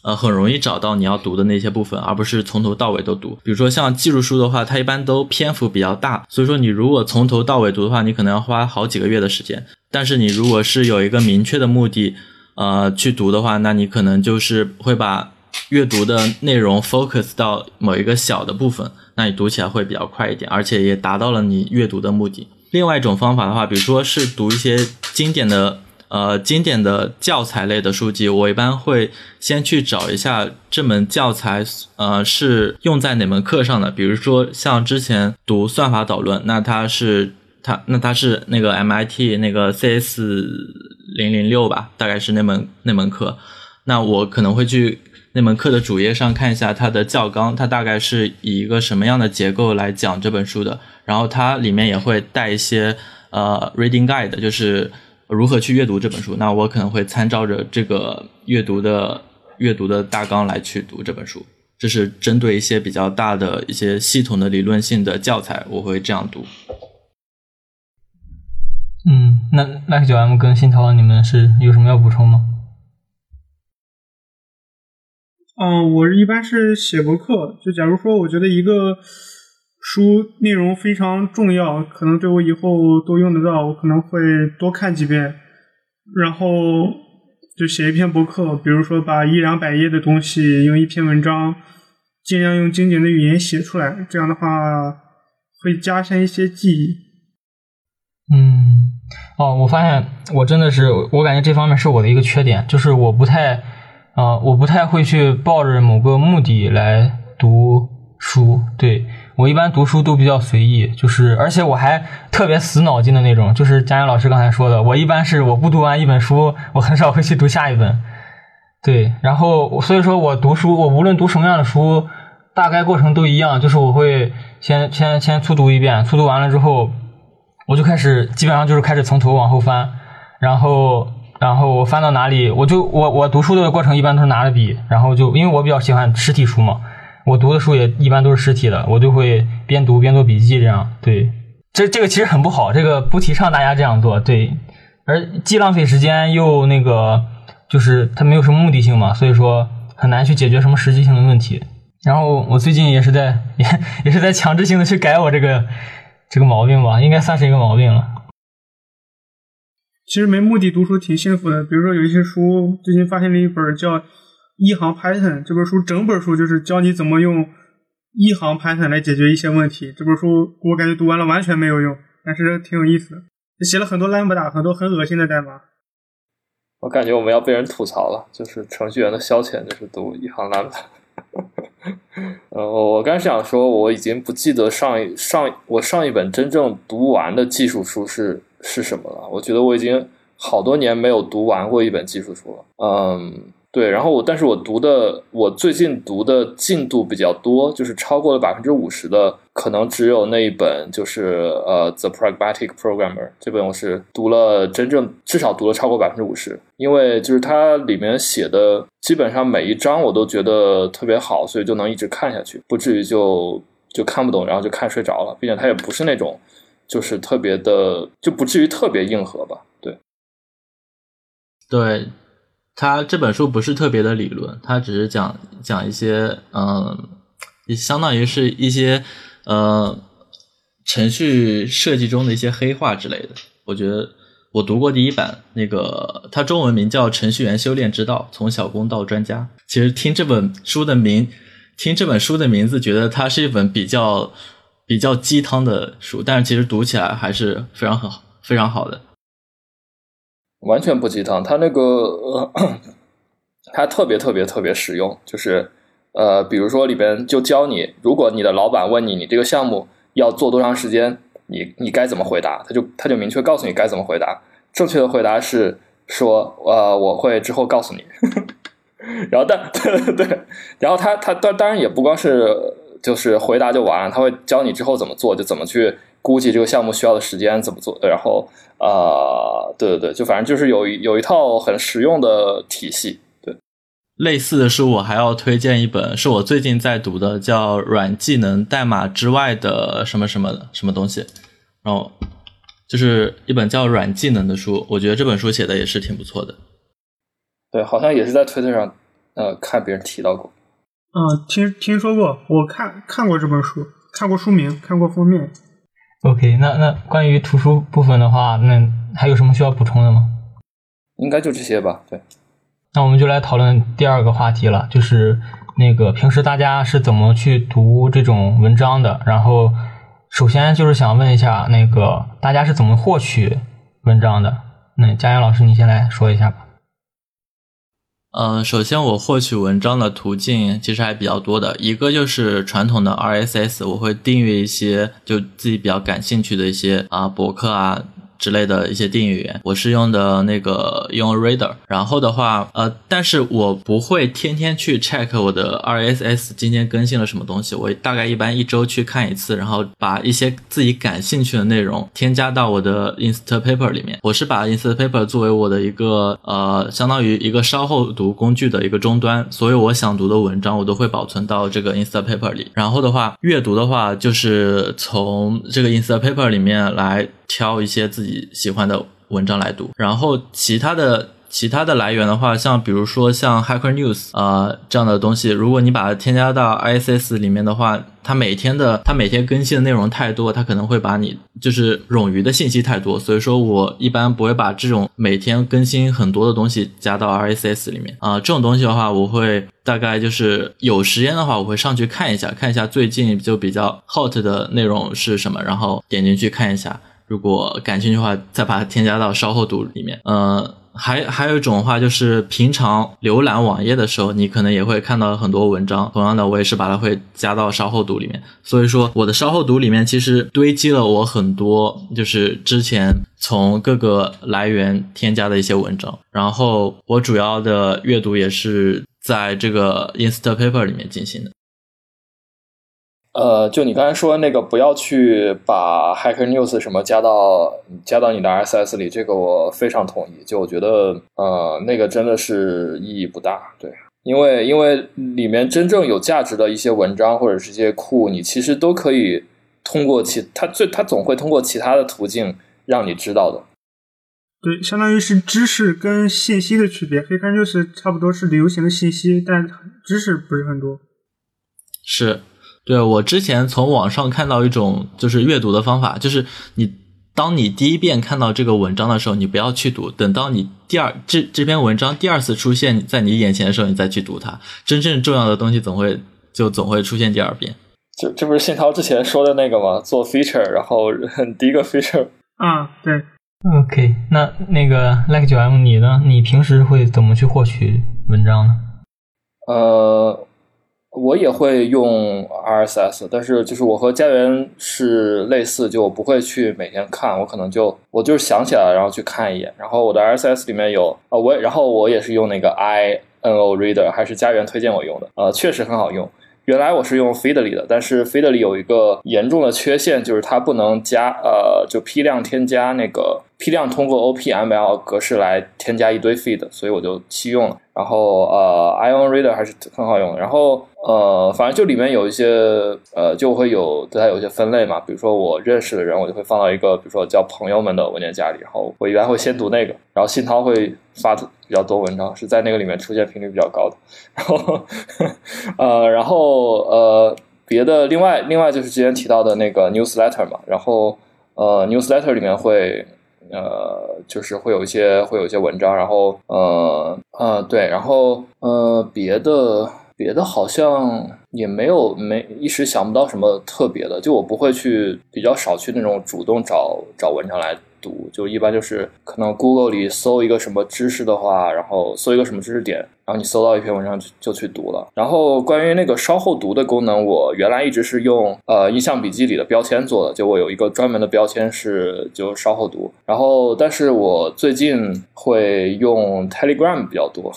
呃，很容易找到你要读的那些部分，而不是从头到尾都读。比如说像技术书的话，它一般都篇幅比较大，所以说你如果从头到尾读的话，你可能要花好几个月的时间。但是你如果是有一个明确的目的，呃，去读的话，那你可能就是会把阅读的内容 focus 到某一个小的部分，那你读起来会比较快一点，而且也达到了你阅读的目的。另外一种方法的话，比如说是读一些经典的呃经典的教材类的书籍，我一般会先去找一下这门教材呃是用在哪门课上的。比如说像之前读算法导论，那它是它那它是那个 MIT 那个 CS 零零六吧，大概是那门那门课。那我可能会去那门课的主页上看一下它的教纲，它大概是以一个什么样的结构来讲这本书的。然后它里面也会带一些呃 reading guide，就是如何去阅读这本书。那我可能会参照着这个阅读的阅读的大纲来去读这本书。这是针对一些比较大的一些系统的理论性的教材，我会这样读。嗯，那 Like 九 M 跟新涛，你们是有什么要补充吗？嗯，我一般是写博客。就假如说，我觉得一个书内容非常重要，可能对我以后都用得到，我可能会多看几遍，然后就写一篇博客。比如说，把一两百页的东西用一篇文章，尽量用精简的语言写出来。这样的话，会加深一些记忆。嗯，哦，我发现我真的是，我感觉这方面是我的一个缺点，就是我不太。啊，我不太会去抱着某个目的来读书，对我一般读书都比较随意，就是而且我还特别死脑筋的那种，就是佳言老师刚才说的，我一般是我不读完一本书，我很少会去读下一本，对，然后所以说我读书，我无论读什么样的书，大概过程都一样，就是我会先先先粗读一遍，粗读完了之后，我就开始基本上就是开始从头往后翻，然后。然后我翻到哪里，我就我我读书的过程一般都是拿着笔，然后就因为我比较喜欢实体书嘛，我读的书也一般都是实体的，我就会边读边做笔记，这样对。这这个其实很不好，这个不提倡大家这样做，对。而既浪费时间又那个，就是它没有什么目的性嘛，所以说很难去解决什么实际性的问题。然后我最近也是在也也是在强制性的去改我这个这个毛病吧，应该算是一个毛病了。其实没目的读书挺幸福的。比如说有一些书，最近发现了一本叫《一行 Python》，这本书整本书就是教你怎么用一行 Python 来解决一些问题。这本书我感觉读完了完全没有用，但是挺有意思的。写了很多 Lambda，很多很恶心的代码。我感觉我们要被人吐槽了，就是程序员的消遣就是读一行 Lambda。呃，我刚想说，我已经不记得上一上我上一本真正读完的技术书是。是什么了？我觉得我已经好多年没有读完过一本技术书了。嗯，对。然后我，但是我读的，我最近读的进度比较多，就是超过了百分之五十的，可能只有那一本，就是呃，《The Pragmatic Programmer》这本，我是读了真正至少读了超过百分之五十。因为就是它里面写的，基本上每一章我都觉得特别好，所以就能一直看下去，不至于就就看不懂，然后就看睡着了。并且它也不是那种。就是特别的，就不至于特别硬核吧？对，对，他这本书不是特别的理论，他只是讲讲一些，嗯，相当于是一些呃程序设计中的一些黑话之类的。我觉得我读过第一版，那个它中文名叫《程序员修炼之道：从小工到专家》。其实听这本书的名，听这本书的名字，觉得它是一本比较。比较鸡汤的书，但是其实读起来还是非常很好、非常好的。完全不鸡汤，它那个它特别特别特别实用，就是呃，比如说里边就教你，如果你的老板问你，你这个项目要做多长时间，你你该怎么回答？他就他就明确告诉你该怎么回答。正确的回答是说，呃，我会之后告诉你。然后但对对 对，然后他他当当然也不光是。就是回答就完了，他会教你之后怎么做，就怎么去估计这个项目需要的时间怎么做。然后，呃，对对对，就反正就是有有一套很实用的体系。对，类似的书我还要推荐一本，是我最近在读的，叫《软技能代码之外的什么什么什么东西》，然后就是一本叫《软技能》的书，我觉得这本书写的也是挺不错的。对，好像也是在推特上呃看别人提到过。嗯，听听说过，我看看过这本书，看过书名，看过封面。OK，那那关于图书部分的话，那还有什么需要补充的吗？应该就这些吧。对，那我们就来讨论第二个话题了，就是那个平时大家是怎么去读这种文章的？然后，首先就是想问一下，那个大家是怎么获取文章的？那佳阳老师，你先来说一下吧。嗯，首先我获取文章的途径其实还比较多的，一个就是传统的 RSS，我会订阅一些就自己比较感兴趣的一些啊博客啊。之类的一些订阅源，我是用的那个用 Reader，然后的话，呃，但是我不会天天去 check 我的 RSS 今天更新了什么东西，我大概一般一周去看一次，然后把一些自己感兴趣的内容添加到我的 Instapaper 里面。我是把 Instapaper 作为我的一个呃，相当于一个稍后读工具的一个终端，所有我想读的文章我都会保存到这个 Instapaper 里。然后的话，阅读的话就是从这个 Instapaper 里面来。挑一些自己喜欢的文章来读，然后其他的其他的来源的话，像比如说像 Hacker News 啊这样的东西，如果你把它添加到 ISS 里面的话，它每天的它每天更新的内容太多，它可能会把你就是冗余的信息太多，所以说我一般不会把这种每天更新很多的东西加到 RSS 里面啊。这种东西的话，我会大概就是有时间的话，我会上去看一下，看一下最近就比较 hot 的内容是什么，然后点进去看一下。如果感兴趣的话，再把它添加到稍后读里面。呃，还还有一种话，就是平常浏览网页的时候，你可能也会看到很多文章。同样的，我也是把它会加到稍后读里面。所以说，我的稍后读里面其实堆积了我很多，就是之前从各个来源添加的一些文章。然后我主要的阅读也是在这个 Instapaper 里面进行的。呃，就你刚才说那个，不要去把 Hacker News 什么加到加到你的 RSS 里，这个我非常同意。就我觉得，呃，那个真的是意义不大。对，因为因为里面真正有价值的一些文章或者是一些库，你其实都可以通过其他最它总会通过其他的途径让你知道的。对，相当于是知识跟信息的区别。Hacker News 差不多是流行的信息，但知识不是很多。是。对我之前从网上看到一种就是阅读的方法，就是你当你第一遍看到这个文章的时候，你不要去读，等到你第二这这篇文章第二次出现在你眼前的时候，你再去读它。真正重要的东西总会就总会出现第二遍。这这不是信涛之前说的那个吗？做 feature，然后第一个 feature。啊，对。OK，那那个 like 九 M 你呢？你平时会怎么去获取文章呢？呃。我也会用 RSS，但是就是我和家园是类似，就我不会去每天看，我可能就我就是想起来然后去看一眼。然后我的 RSS 里面有啊，我然后我也是用那个 iNO Reader，还是家园推荐我用的，呃，确实很好用。原来我是用 Feedly 的，但是 Feedly 有一个严重的缺陷，就是它不能加呃，就批量添加那个批量通过 OPML 格式来添加一堆 feed，所以我就弃用了。然后呃，Ion Reader 还是很好用的。然后呃，反正就里面有一些呃，就会有对它有一些分类嘛。比如说我认识的人，我就会放到一个比如说叫朋友们的文件夹里。然后我一般会先读那个，然后信涛会发比较多文章，是在那个里面出现频率比较高的。然后 呃，然后呃，别的另外另外就是之前提到的那个 Newsletter 嘛。然后呃，Newsletter 里面会。呃，就是会有一些会有一些文章，然后呃呃对，然后呃别的别的好像也没有没一时想不到什么特别的，就我不会去比较少去那种主动找找文章来。读就一般就是可能 Google 里搜一个什么知识的话，然后搜一个什么知识点，然后你搜到一篇文章就就去读了。然后关于那个稍后读的功能，我原来一直是用呃印象笔记里的标签做的，就我有一个专门的标签是就稍后读。然后但是我最近会用 Telegram 比较多，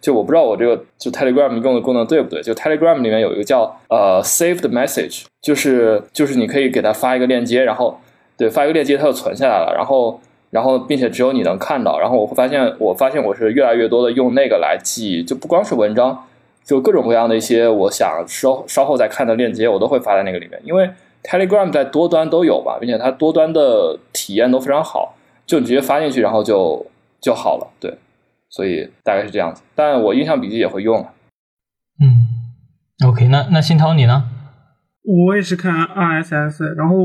就我不知道我这个就 Telegram 用的功能对不对？就 Telegram 里面有一个叫呃 Saved Message，就是就是你可以给他发一个链接，然后。对，发一个链接，它就存下来了。然后，然后，并且只有你能看到。然后我会发现，我发现我是越来越多的用那个来记，就不光是文章，就各种各样的一些我想稍稍后再看的链接，我都会发在那个里面。因为 Telegram 在多端都有吧，并且它多端的体验都非常好，就你直接发进去，然后就就好了。对，所以大概是这样子。但我印象笔记也会用。嗯，OK，那那新涛你呢？我也是看 RSS，然后。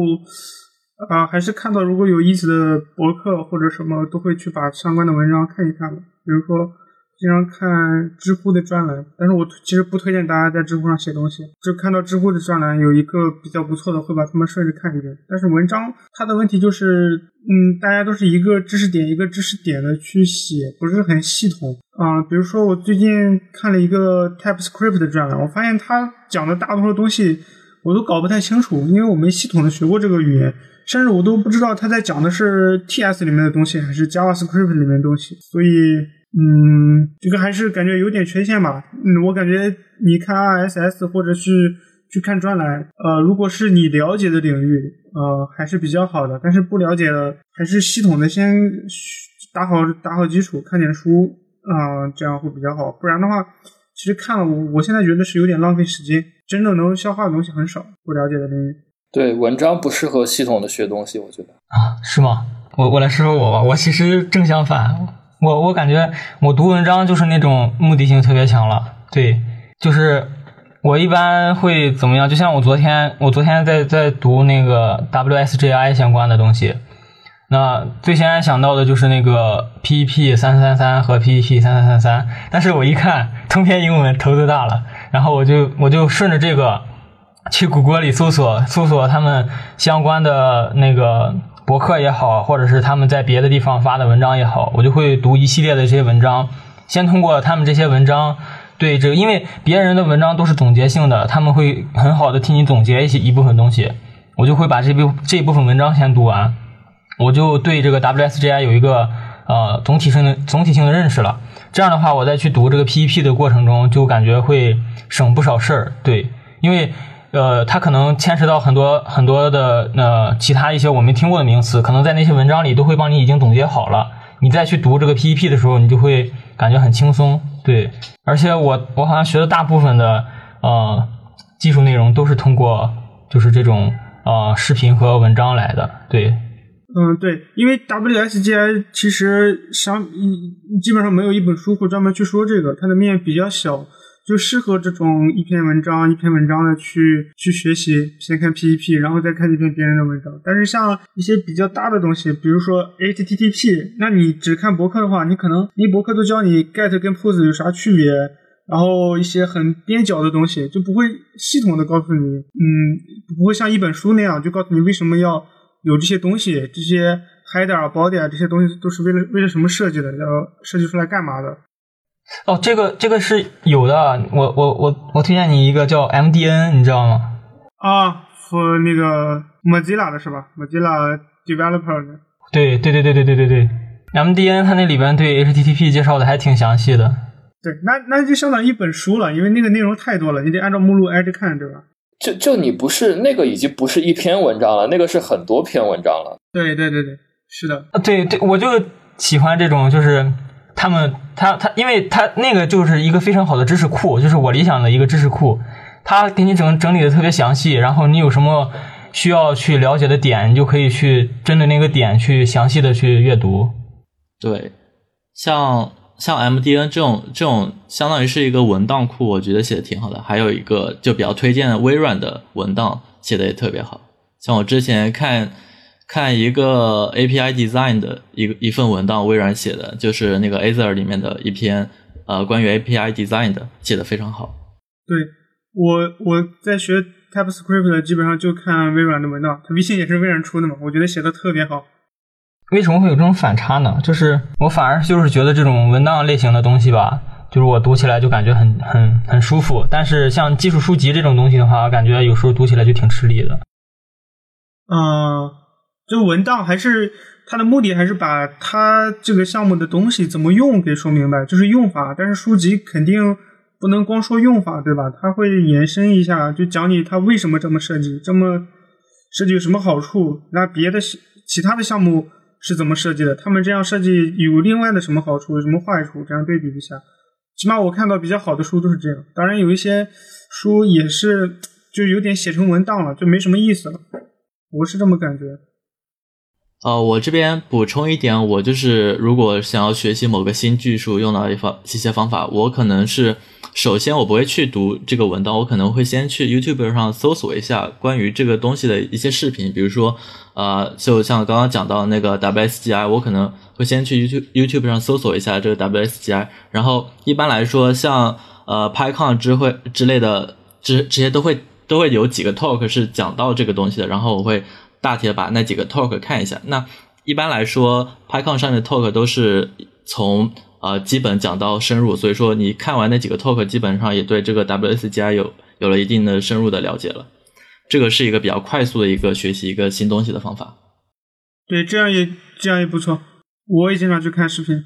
啊，还是看到如果有意思的博客或者什么，都会去把相关的文章看一看的。比如说经常看知乎的专栏，但是我其实不推荐大家在知乎上写东西。就看到知乎的专栏有一个比较不错的，会把他们顺着看一遍。但是文章它的问题就是，嗯，大家都是一个知识点一个知识点的去写，不是很系统啊。比如说我最近看了一个 TypeScript 的专栏，我发现他讲的大多数东西我都搞不太清楚，因为我没系统的学过这个语言，甚至我都不知道他在讲的是 TS 里面的东西还是 JavaScript 里面的东西，所以。嗯，这个还是感觉有点缺陷吧。嗯，我感觉你看 RSS 或者是去看专栏，呃，如果是你了解的领域，呃，还是比较好的。但是不了解的，还是系统的先打好打好基础，看点书啊，这样会比较好。不然的话，其实看了我我现在觉得是有点浪费时间，真正能消化的东西很少。不了解的领域，对文章不适合系统的学东西，我觉得啊，是吗？我我来说说我吧，我其实正相反。我我感觉我读文章就是那种目的性特别强了，对，就是我一般会怎么样？就像我昨天，我昨天在在读那个 WSGI 相关的东西，那最先想到的就是那个 PEP 三三三和 PEP 三三三三，但是我一看 通篇英文头都大了，然后我就我就顺着这个去谷歌里搜索搜索他们相关的那个。博客也好，或者是他们在别的地方发的文章也好，我就会读一系列的这些文章。先通过他们这些文章，对这个，因为别人的文章都是总结性的，他们会很好的替你总结一些一部分东西。我就会把这部这一部分文章先读完，我就对这个 WSGI 有一个呃总体性的总体性的认识了。这样的话，我再去读这个 PEP 的过程中，就感觉会省不少事儿。对，因为。呃，它可能牵扯到很多很多的呃其他一些我没听过的名词，可能在那些文章里都会帮你已经总结好了。你再去读这个 PEP 的时候，你就会感觉很轻松。对，而且我我好像学的大部分的呃技术内容都是通过就是这种呃视频和文章来的。对，嗯，对，因为 WSGI 其实相基本上没有一本书会专门去说这个，它的面比较小。就适合这种一篇文章一篇文章的去去学习，先看 PEP，然后再看一篇别人的文章。但是像一些比较大的东西，比如说 HTTP，那你只看博客的话，你可能一博客都教你 get 跟 post 有啥区别，然后一些很边角的东西就不会系统的告诉你，嗯，不会像一本书那样就告诉你为什么要有这些东西，这些 header、body 啊这些东西都是为了为了什么设计的，要设计出来干嘛的。哦，这个这个是有的，我我我我推荐你一个叫 MDN，你知道吗？啊，和那个 Mozilla 的是吧？Mozilla Developer 的。对对对对对对对对，MDN 它那里边对 HTTP 介绍的还挺详细的。对，那那就相当于一本书了，因为那个内容太多了，你得按照目录挨着看，对吧？就就你不是那个已经不是一篇文章了，那个是很多篇文章了。对对对对，是的。啊，对对，我就喜欢这种，就是。他们，他他，因为他那个就是一个非常好的知识库，就是我理想的一个知识库，他给你整整理的特别详细，然后你有什么需要去了解的点，你就可以去针对那个点去详细的去阅读。对，像像 MDN 这种这种，相当于是一个文档库，我觉得写的挺好的。还有一个就比较推荐微软的文档，写的也特别好，像我之前看。看一个 API design 的一个一份文档，微软写的，就是那个 Azure 里面的一篇，呃，关于 API design 的，写的非常好。对我我在学 TypeScript 的，基本上就看微软的文档，它微信也是微软出的嘛，我觉得写的特别好。为什么会有这种反差呢？就是我反而就是觉得这种文档类型的东西吧，就是我读起来就感觉很很很舒服，但是像技术书籍这种东西的话，感觉有时候读起来就挺吃力的。嗯。就文档还是它的目的，还是把它这个项目的东西怎么用给说明白，就是用法。但是书籍肯定不能光说用法，对吧？它会延伸一下，就讲你它为什么这么设计，这么设计有什么好处。那别的其他的项目是怎么设计的？他们这样设计有另外的什么好处，有什么坏处？这样对比一下。起码我看到比较好的书都是这样。当然有一些书也是就有点写成文档了，就没什么意思了。我是这么感觉。呃，我这边补充一点，我就是如果想要学习某个新技术，用到一方一些方法，我可能是首先我不会去读这个文档，我可能会先去 YouTube 上搜索一下关于这个东西的一些视频，比如说，呃，就像刚刚讲到那个 WSGI，我可能会先去 YouTube YouTube 上搜索一下这个 WSGI，然后一般来说，像呃 PyCon 之会之类的，这这些都会都会有几个 talk 是讲到这个东西的，然后我会。大体的把那几个 talk 看一下。那一般来说，PyCon 上的 talk 都是从呃基本讲到深入，所以说你看完那几个 talk，基本上也对这个 WSGI 有有了一定的深入的了解了。这个是一个比较快速的一个学习一个新东西的方法。对，这样也这样也不错。我也经常去看视频。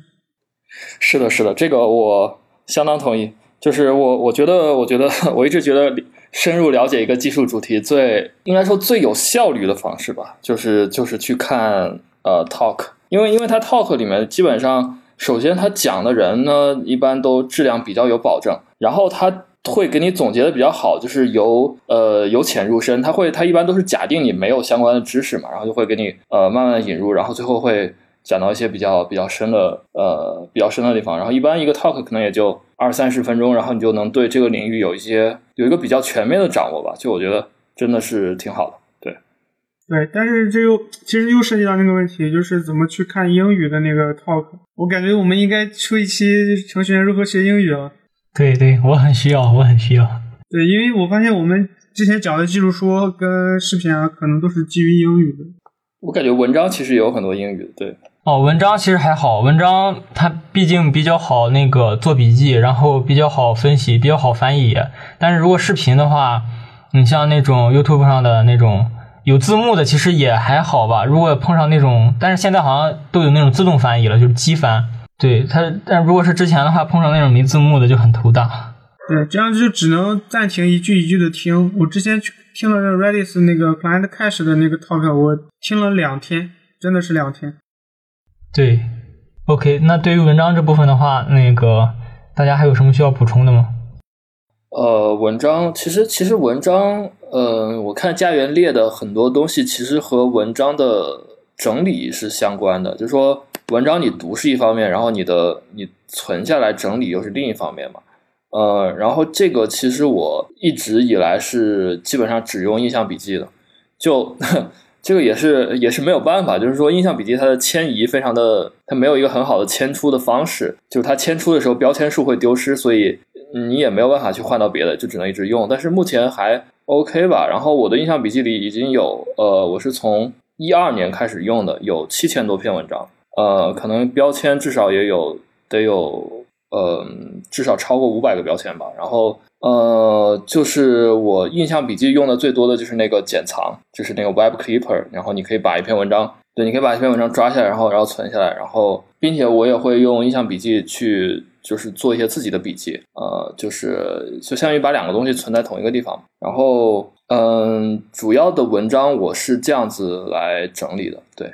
是的，是的，这个我相当同意。就是我，我觉得，我觉得，我一直觉得。深入了解一个技术主题，最应该说最有效率的方式吧，就是就是去看呃 talk，因为因为他 talk 里面基本上，首先他讲的人呢，一般都质量比较有保证，然后他会给你总结的比较好，就是由呃由浅入深，他会他一般都是假定你没有相关的知识嘛，然后就会给你呃慢慢的引入，然后最后会。讲到一些比较比较深的呃比较深的地方，然后一般一个 talk 可能也就二三十分钟，然后你就能对这个领域有一些有一个比较全面的掌握吧。就我觉得真的是挺好的，对对。但是这又其实又涉及到那个问题，就是怎么去看英语的那个 talk。我感觉我们应该出一期程序员如何学英语了。对对，我很需要，我很需要。对，因为我发现我们之前讲的技术书跟视频啊，可能都是基于英语的。我感觉文章其实也有很多英语的，对。哦，文章其实还好，文章它毕竟比较好那个做笔记，然后比较好分析，比较好翻译。但是如果视频的话，你像那种 YouTube 上的那种有字幕的，其实也还好吧。如果碰上那种，但是现在好像都有那种自动翻译了，就是机翻。对它，但如果是之前的话，碰上那种没字幕的就很头大。对，这样就只能暂停一句一句的听。我之前去听了 Redis 那个 Client Cache 的那个 talk，我听了两天，真的是两天。对，OK，那对于文章这部分的话，那个大家还有什么需要补充的吗？呃，文章其实其实文章，呃，我看家园列的很多东西，其实和文章的整理是相关的。就是说，文章你读是一方面，然后你的你存下来整理又是另一方面嘛。呃，然后这个其实我一直以来是基本上只用印象笔记的，就。这个也是也是没有办法，就是说印象笔记它的迁移非常的，它没有一个很好的迁出的方式，就是它迁出的时候标签数会丢失，所以你也没有办法去换到别的，就只能一直用。但是目前还 OK 吧。然后我的印象笔记里已经有，呃，我是从一二年开始用的，有七千多篇文章，呃，可能标签至少也有得有，呃，至少超过五百个标签吧。然后。呃，就是我印象笔记用的最多的就是那个剪藏，就是那个 Web Clipper，然后你可以把一篇文章，对，你可以把一篇文章抓下来，然后然后存下来，然后，并且我也会用印象笔记去，就是做一些自己的笔记，呃，就是就相当于把两个东西存在同一个地方。然后，嗯，主要的文章我是这样子来整理的，对。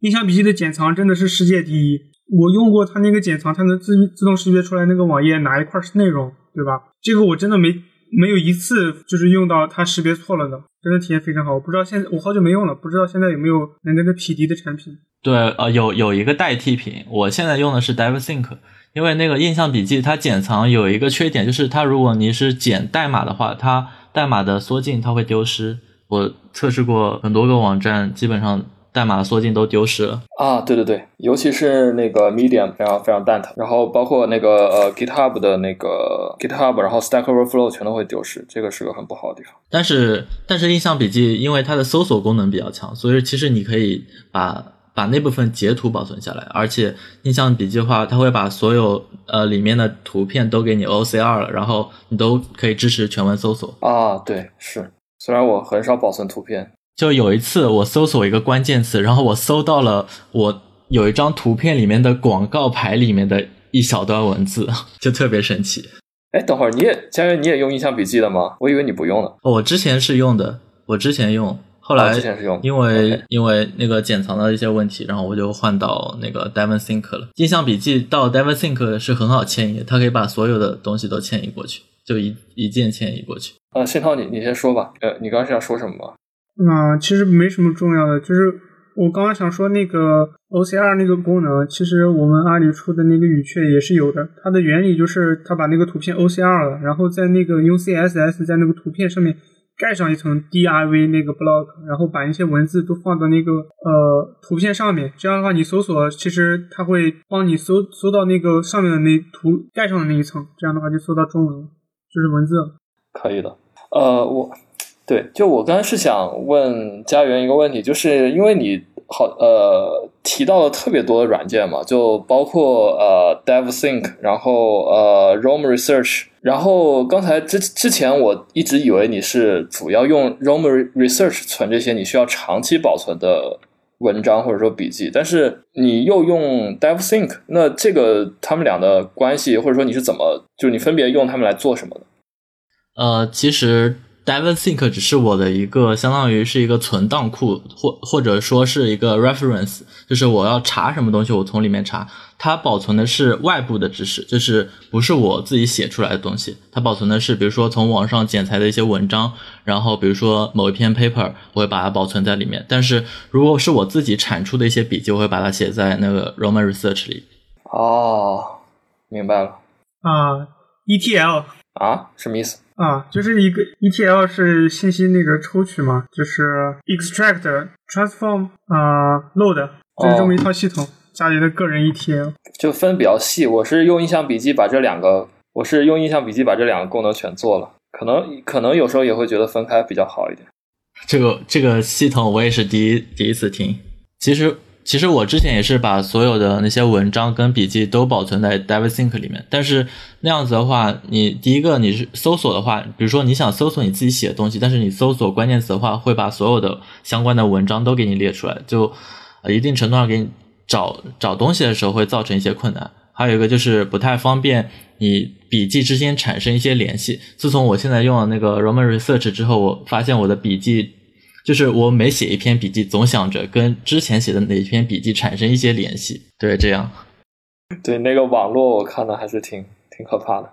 印象笔记的剪藏真的是世界第一，我用过它那个剪藏，它能自自动识别出来那个网页哪一块是内容。对吧？这个我真的没没有一次就是用到它识别错了的，真的体验非常好。我不知道现在我好久没用了，不知道现在有没有能跟它匹敌的产品。对，呃，有有一个代替品，我现在用的是 DevSync，因为那个印象笔记它剪藏有一个缺点，就是它如果你是剪代码的话，它代码的缩进它会丢失。我测试过很多个网站，基本上。代码缩进都丢失了啊！对对对，尤其是那个 Medium 非常非常蛋疼，然后包括那个呃 GitHub 的那个 GitHub，然后 Stack Overflow 全都会丢失，这个是个很不好的地方。但是但是印象笔记因为它的搜索功能比较强，所以其实你可以把把那部分截图保存下来，而且印象笔记的话，它会把所有呃里面的图片都给你 OCR 了，然后你都可以支持全文搜索啊。对，是，虽然我很少保存图片。就有一次，我搜索一个关键词，然后我搜到了我有一张图片里面的广告牌里面的一小段文字，就特别神奇。哎，等会儿你也，佳悦，你也用印象笔记的吗？我以为你不用的。我之前是用的，我之前用，后来之前是用，因为因为那个剪藏的一些问题，然后我就换到那个 DevonThink 了。印象笔记到 DevonThink 是很好迁移，它可以把所有的东西都迁移过去，就一一键迁移过去。呃，信涛，你你先说吧。呃，你刚刚是要说什么吗？啊，其实没什么重要的，就是我刚刚想说那个 OCR 那个功能，其实我们阿里出的那个语雀也是有的。它的原理就是它把那个图片 OCR 了，然后在那个用 CSS 在那个图片上面盖上一层 DIV 那个 block，然后把一些文字都放到那个呃图片上面。这样的话，你搜索其实它会帮你搜搜到那个上面的那图盖上的那一层，这样的话就搜到中文，就是文字。可以的。呃，我。对，就我刚才是想问家园一个问题，就是因为你好呃提到了特别多的软件嘛，就包括呃 DevSync，然后呃 Roam Research，然后刚才之之前我一直以为你是主要用 Roam Research 存这些你需要长期保存的文章或者说笔记，但是你又用 DevSync，那这个他们俩的关系或者说你是怎么，就是你分别用它们来做什么的？呃，其实。DevSync 只是我的一个，相当于是一个存档库，或或者说是一个 reference，就是我要查什么东西，我从里面查。它保存的是外部的知识，就是不是我自己写出来的东西。它保存的是，比如说从网上剪裁的一些文章，然后比如说某一篇 paper，我会把它保存在里面。但是如果是我自己产出的一些笔记，我会把它写在那个 Roman Research 里。哦，明白了。啊，ETL 啊，什么意思？啊，就是一个 ETL 是信息那个抽取嘛，就是 extract、transform 啊、load，就是这么一套系统。家里的个人 ETL 就分比较细。我是用印象笔记把这两个，我是用印象笔记把这两个功能全做了。可能可能有时候也会觉得分开比较好一点。这个这个系统我也是第一第一次听。其实。其实我之前也是把所有的那些文章跟笔记都保存在 DevSync 里面，但是那样子的话，你第一个你是搜索的话，比如说你想搜索你自己写的东西，但是你搜索关键词的话，会把所有的相关的文章都给你列出来，就呃一定程度上给你找找东西的时候会造成一些困难。还有一个就是不太方便你笔记之间产生一些联系。自从我现在用了那个 Roman Research 之后，我发现我的笔记。就是我每写一篇笔记，总想着跟之前写的哪一篇笔记产生一些联系。对，这样。对，那个网络我看的还是挺挺可怕的。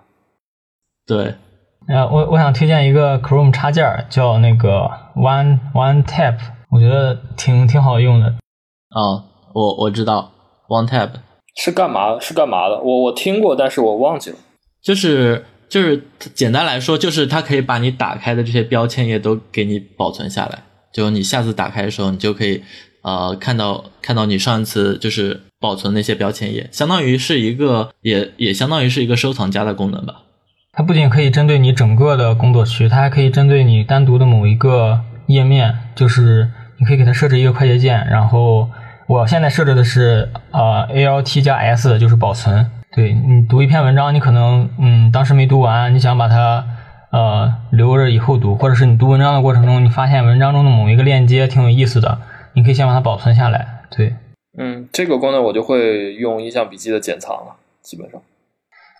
对。呃，我我想推荐一个 Chrome 插件，叫那个 One One Tap，我觉得挺挺好用的。啊，我我知道 One Tap 是干嘛？是干嘛的？我我听过，但是我忘记了。就是就是简单来说，就是它可以把你打开的这些标签页都给你保存下来。就你下次打开的时候，你就可以，呃，看到看到你上一次就是保存那些标签页，相当于是一个，也也相当于是一个收藏夹的功能吧。它不仅可以针对你整个的工作区，它还可以针对你单独的某一个页面，就是你可以给它设置一个快捷键。然后我现在设置的是呃 Alt 加 S，就是保存。对你读一篇文章，你可能嗯当时没读完，你想把它。呃，留着以后读，或者是你读文章的过程中，你发现文章中的某一个链接挺有意思的，你可以先把它保存下来。对，嗯，这个功能我就会用印象笔记的剪藏了，基本上。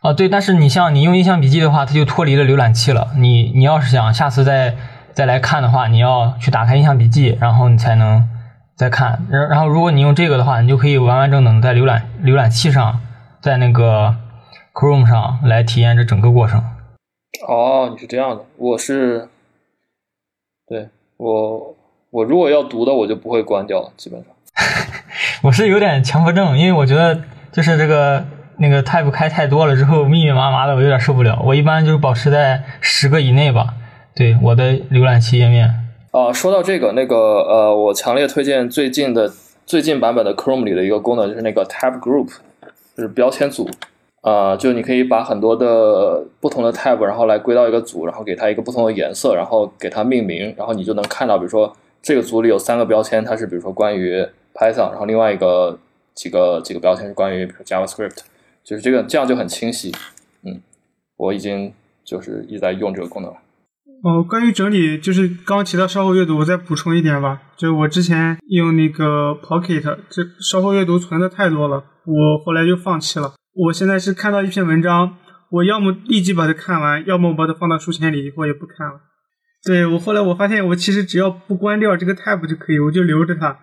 啊，对，但是你像你用印象笔记的话，它就脱离了浏览器了。你你要是想下次再再来看的话，你要去打开印象笔记，然后你才能再看。然然后如果你用这个的话，你就可以完完整整在浏览浏览器上，在那个 Chrome 上来体验这整个过程。哦，你是这样的，我是，对我我如果要读的，我就不会关掉，基本上。我是有点强迫症，因为我觉得就是这个那个 tab 开太多了之后密密麻麻的，我有点受不了。我一般就是保持在十个以内吧。对我的浏览器页面。啊，说到这个，那个呃，我强烈推荐最近的最近版本的 Chrome 里的一个功能，就是那个 tab group，就是标签组。啊，就你可以把很多的不同的 tab，然后来归到一个组，然后给它一个不同的颜色，然后给它命名，然后你就能看到，比如说这个组里有三个标签，它是比如说关于 Python，然后另外一个几个几个标签是关于 JavaScript，就是这个这样就很清晰。嗯，我已经就是一直在用这个功能。哦，关于整理，就是刚提到稍后阅读，我再补充一点吧。就我之前用那个 Pocket，这稍后阅读存的太多了，我后来就放弃了。我现在是看到一篇文章，我要么立即把它看完，要么把它放到书签里，以后也不看了。对我后来我发现，我其实只要不关掉这个 tab 就可以，我就留着它。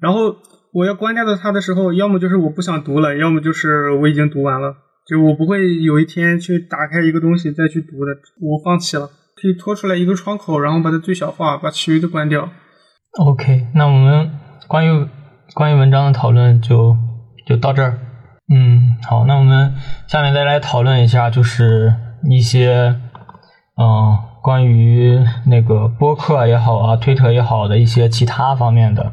然后我要关掉的它的时候，要么就是我不想读了，要么就是我已经读完了，就我不会有一天去打开一个东西再去读的。我放弃了，可以拖出来一个窗口，然后把它最小化，把其余的关掉。OK，那我们关于关于文章的讨论就就到这儿。嗯，好，那我们下面再来讨论一下，就是一些嗯关于那个播客也好啊，推特也好的一些其他方面的，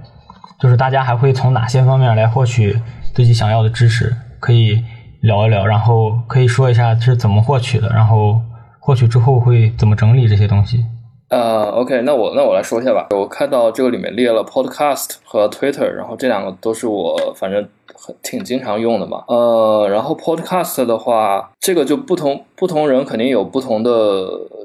就是大家还会从哪些方面来获取自己想要的知识，可以聊一聊，然后可以说一下是怎么获取的，然后获取之后会怎么整理这些东西。呃，OK，那我那我来说一下吧。我看到这个里面列了 Podcast 和 Twitter，然后这两个都是我反正很挺经常用的嘛。呃，然后 Podcast 的话，这个就不同不同人肯定有不同的，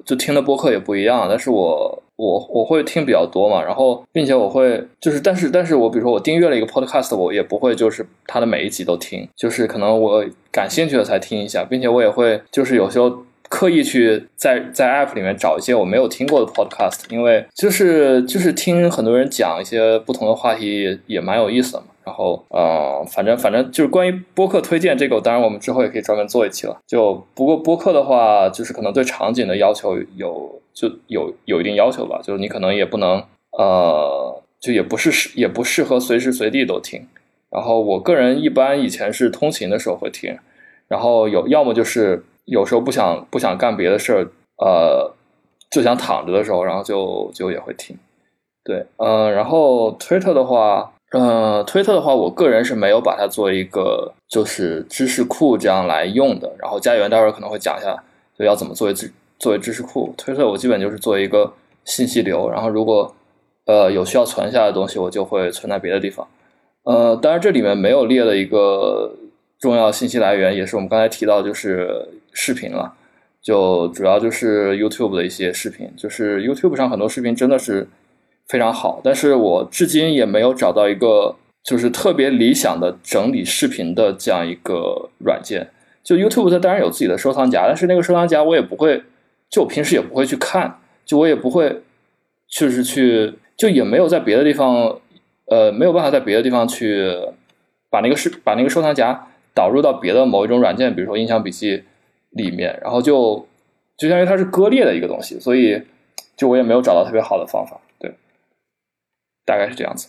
就听的播客也不一样。但是我我我会听比较多嘛，然后并且我会就是，但是但是我比如说我订阅了一个 Podcast，我也不会就是它的每一集都听，就是可能我感兴趣的才听一下，并且我也会就是有时候。刻意去在在 App 里面找一些我没有听过的 Podcast，因为就是就是听很多人讲一些不同的话题也也蛮有意思的嘛。然后呃，反正反正就是关于播客推荐这个，当然我们之后也可以专门做一期了。就不过播客的话，就是可能对场景的要求有就有有一定要求吧。就是你可能也不能呃，就也不是适也不适合随时随地都听。然后我个人一般以前是通勤的时候会听，然后有要么就是。有时候不想不想干别的事儿，呃，就想躺着的时候，然后就就也会听，对，嗯，然后推特的话，呃，推特的话，我个人是没有把它作为一个就是知识库这样来用的。然后家园待会儿可能会讲一下，就要怎么作为知作为知识库。推特我基本就是作为一个信息流，然后如果呃有需要存下来的东西，我就会存在别的地方。呃，当然这里面没有列的一个重要信息来源，也是我们刚才提到就是。视频了，就主要就是 YouTube 的一些视频，就是 YouTube 上很多视频真的是非常好，但是我至今也没有找到一个就是特别理想的整理视频的这样一个软件。就 YouTube 它当然有自己的收藏夹，但是那个收藏夹我也不会，就我平时也不会去看，就我也不会，就是去，就也没有在别的地方，呃，没有办法在别的地方去把那个视把那个收藏夹导入到别的某一种软件，比如说印象笔记。里面，然后就就相当于它是割裂的一个东西，所以就我也没有找到特别好的方法，对，大概是这样子。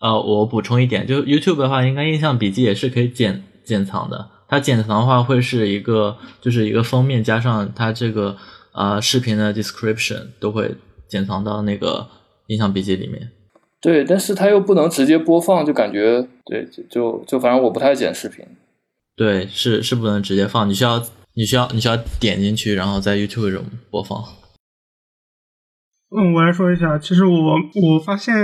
呃，我补充一点，就 YouTube 的话，应该印象笔记也是可以剪剪藏的。它剪藏的话，会是一个就是一个封面加上它这个呃视频的 description 都会剪藏到那个印象笔记里面。对，但是它又不能直接播放，就感觉对，就就就反正我不太剪视频。对，是是不能直接放，你需要。你需要你需要点进去，然后在 YouTube 中播放。嗯，我来说一下，其实我我发现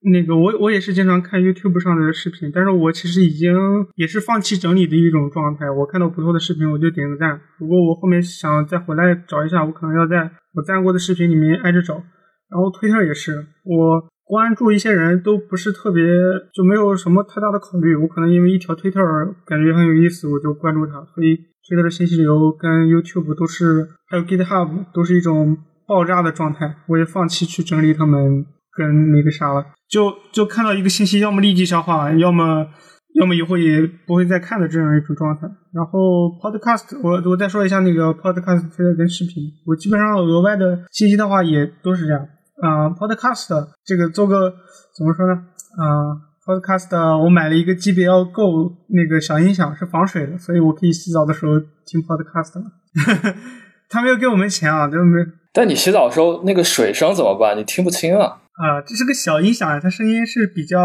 那个我我也是经常看 YouTube 上的视频，但是我其实已经也是放弃整理的一种状态。我看到不错的视频，我就点个赞。如果我后面想再回来找一下，我可能要在我赞过的视频里面挨着找。然后推特也是，我关注一些人都不是特别，就没有什么太大的考虑。我可能因为一条推特感觉很有意思，我就关注他，所以。推特的信息流跟 YouTube 都是，还有 GitHub 都是一种爆炸的状态，我也放弃去整理它们跟那个啥了，就就看到一个信息，要么立即消化，要么要么以后也不会再看的这样一种状态。然后 Podcast，我我再说一下那个 Podcast 跟视频，我基本上额外的信息的话也都是这样啊。Podcast 这个做个怎么说呢？啊。Podcast，我买了一个 JBL Go 那个小音响，是防水的，所以我可以洗澡的时候听 Podcast 了。他没有给我们钱啊，对不对？但你洗澡的时候那个水声怎么办？你听不清啊。啊，这是个小音响啊，它声音是比较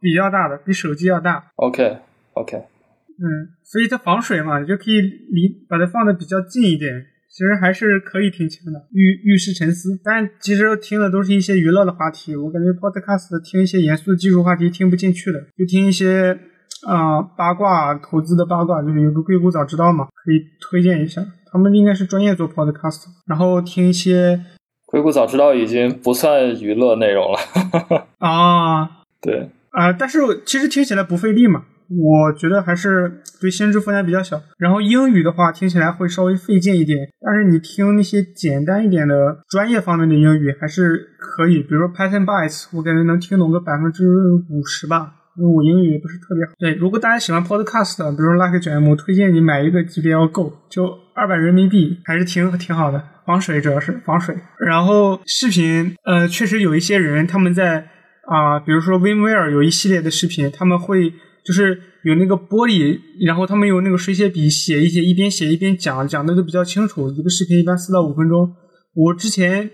比较大的，比手机要大。OK，OK。嗯，所以它防水嘛，你就可以离把它放的比较近一点。其实还是可以听清的，遇遇事沉思。但其实听的都是一些娱乐的话题，我感觉 Podcast 听一些严肃的技术话题听不进去的，就听一些啊八卦投资的八卦，就是有个硅谷早知道嘛，可以推荐一下。他们应该是专业做 Podcast，然后听一些硅谷早知道已经不算娱乐内容了 啊，对啊，但是其实听起来不费力嘛。我觉得还是对心智负担比较小。然后英语的话听起来会稍微费劲一点，但是你听那些简单一点的专业方面的英语还是可以。比如说 Python Bytes，我感觉能听懂个百分之五十吧，因为我英语也不是特别好。对，如果大家喜欢 Podcast，比如说 Lucky 卷 M，推荐你买一个 GBL Go，就二百人民币，还是挺挺好的，防水主要是防水。然后视频，呃，确实有一些人他们在。啊、比如说 WinWare 有一系列的视频，他们会就是有那个玻璃，然后他们用那个水写笔写一些，一边写一边讲，讲的都比较清楚。一个视频一般四到五分钟。我之前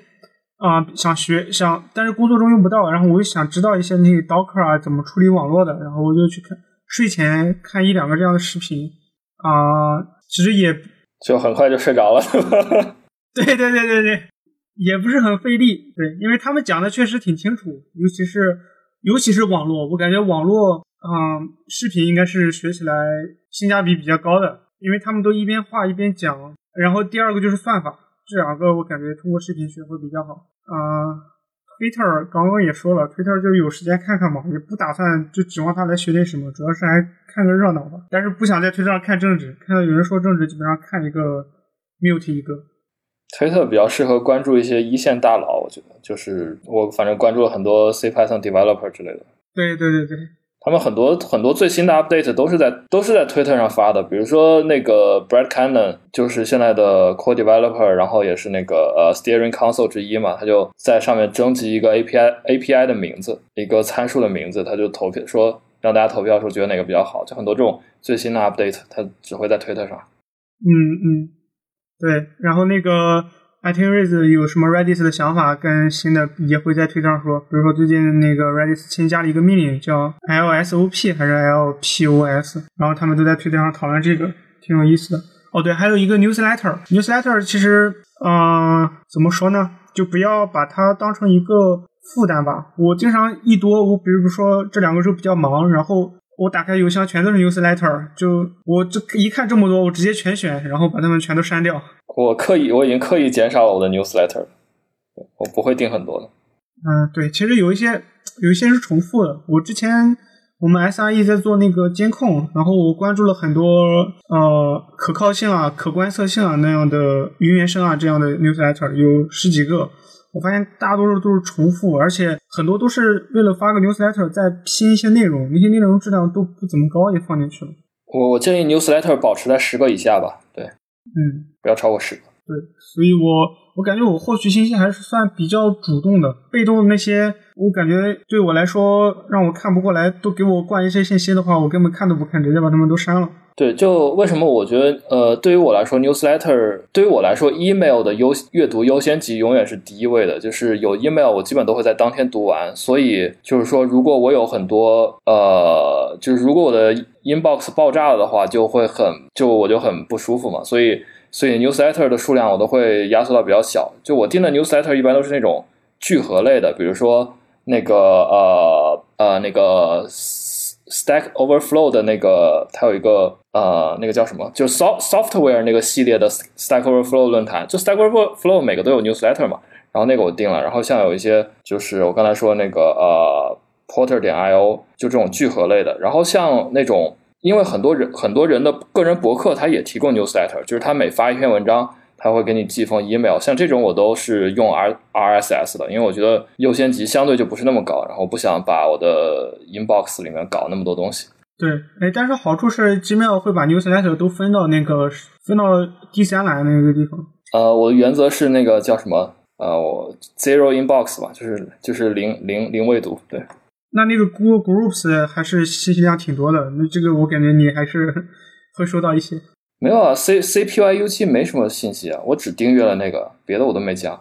啊、想学想，但是工作中用不到，然后我就想知道一些那个 Docker 啊怎么处理网络的，然后我就去看睡前看一两个这样的视频啊、其实也就很快就睡着了。对对对对对，也不是很费力。对，因为他们讲的确实挺清楚，尤其是尤其是网络，我感觉网络，嗯，视频应该是学起来性价比比较高的，因为他们都一边画一边讲。然后第二个就是算法，这两个我感觉通过视频学会比较好。啊、t w i t t e r 刚刚也说了，Twitter 就是有时间看看嘛，也不打算就指望他来学点什么，主要是还看个热闹吧。但是不想在推特上看政治，看到有人说政治，基本上看一个 mute 一个。推特比较适合关注一些一线大佬，我觉得就是我反正关注了很多 C Python developer 之类的，对对对对，他们很多很多最新的 update 都是在都是在推特上发的，比如说那个 Brad Cannon 就是现在的 core developer，然后也是那个呃 steering council 之一嘛，他就在上面征集一个 API API 的名字，一个参数的名字，他就投票说让大家投票说觉得哪个比较好，就很多这种最新的 update，它只会在推特上。嗯嗯，对。然后那个 i t i n r a z 有什么 Redis 的想法跟新的也会在推特上说，比如说最近那个 Redis 新加了一个命令叫 LSOP 还是 LPOS，然后他们都在推特上讨论这个，挺有意思的。哦，对，还有一个 newsletter，newsletter 其实，嗯、怎么说呢？就不要把它当成一个负担吧。我经常一多，我比如说这两个周比较忙，然后我打开邮箱全都是 newsletter，就我这一看这么多，我直接全选，然后把它们全都删掉。我刻意我已经刻意减少了我的 newsletter，我不会订很多的。嗯，对，其实有一些有一些是重复的。我之前我们 SRE 在做那个监控，然后我关注了很多呃可靠性啊、可观测性啊那样的云原生啊这样的 newsletter，有十几个。我发现大多数都是重复，而且很多都是为了发个 newsletter 再拼一些内容，那些内容质量都不怎么高，也放进去了。我我建议 newsletter 保持在十个以下吧，对，嗯，不要超过十个。对，所以我我感觉我获取信息还是算比较主动的，被动的那些，我感觉对我来说让我看不过来，都给我灌一些信息的话，我根本看都不看，直接把他们都删了。对，就为什么我觉得，呃，对于我来说，newsletter 对于我来说，email 的优阅读优先级永远是第一位的。就是有 email，我基本都会在当天读完。所以就是说，如果我有很多，呃，就是如果我的 inbox 爆炸了的话，就会很，就我就很不舒服嘛。所以，所以 newsletter 的数量我都会压缩到比较小。就我订的 newsletter 一般都是那种聚合类的，比如说那个呃呃那个 Stack Overflow 的那个，它有一个呃，那个叫什么？就 soft software 那个系列的 Stack Overflow 论坛，就 Stack Overflow 每个都有 newsletter 嘛。然后那个我订了，然后像有一些就是我刚才说那个呃 Porter 点 io，就这种聚合类的。然后像那种，因为很多人很多人的个人博客，它也提供 newsletter，就是他每发一篇文章，他会给你寄封 email。像这种我都是用 R RSS 的，因为我觉得优先级相对就不是那么高，然后不想把我的 inbox 里面搞那么多东西。对，哎，但是好处是 Gmail 会把 newsletter 都分到那个分到第三栏那个地方。呃，我的原则是那个叫什么？呃，我 zero inbox 吧，就是就是零零零未读。对，那那个 Google Groups 还是信息量挺多的，那这个我感觉你还是 会收到一些。没有啊，C C P Y U 七没什么信息啊，我只订阅了那个，别的我都没加。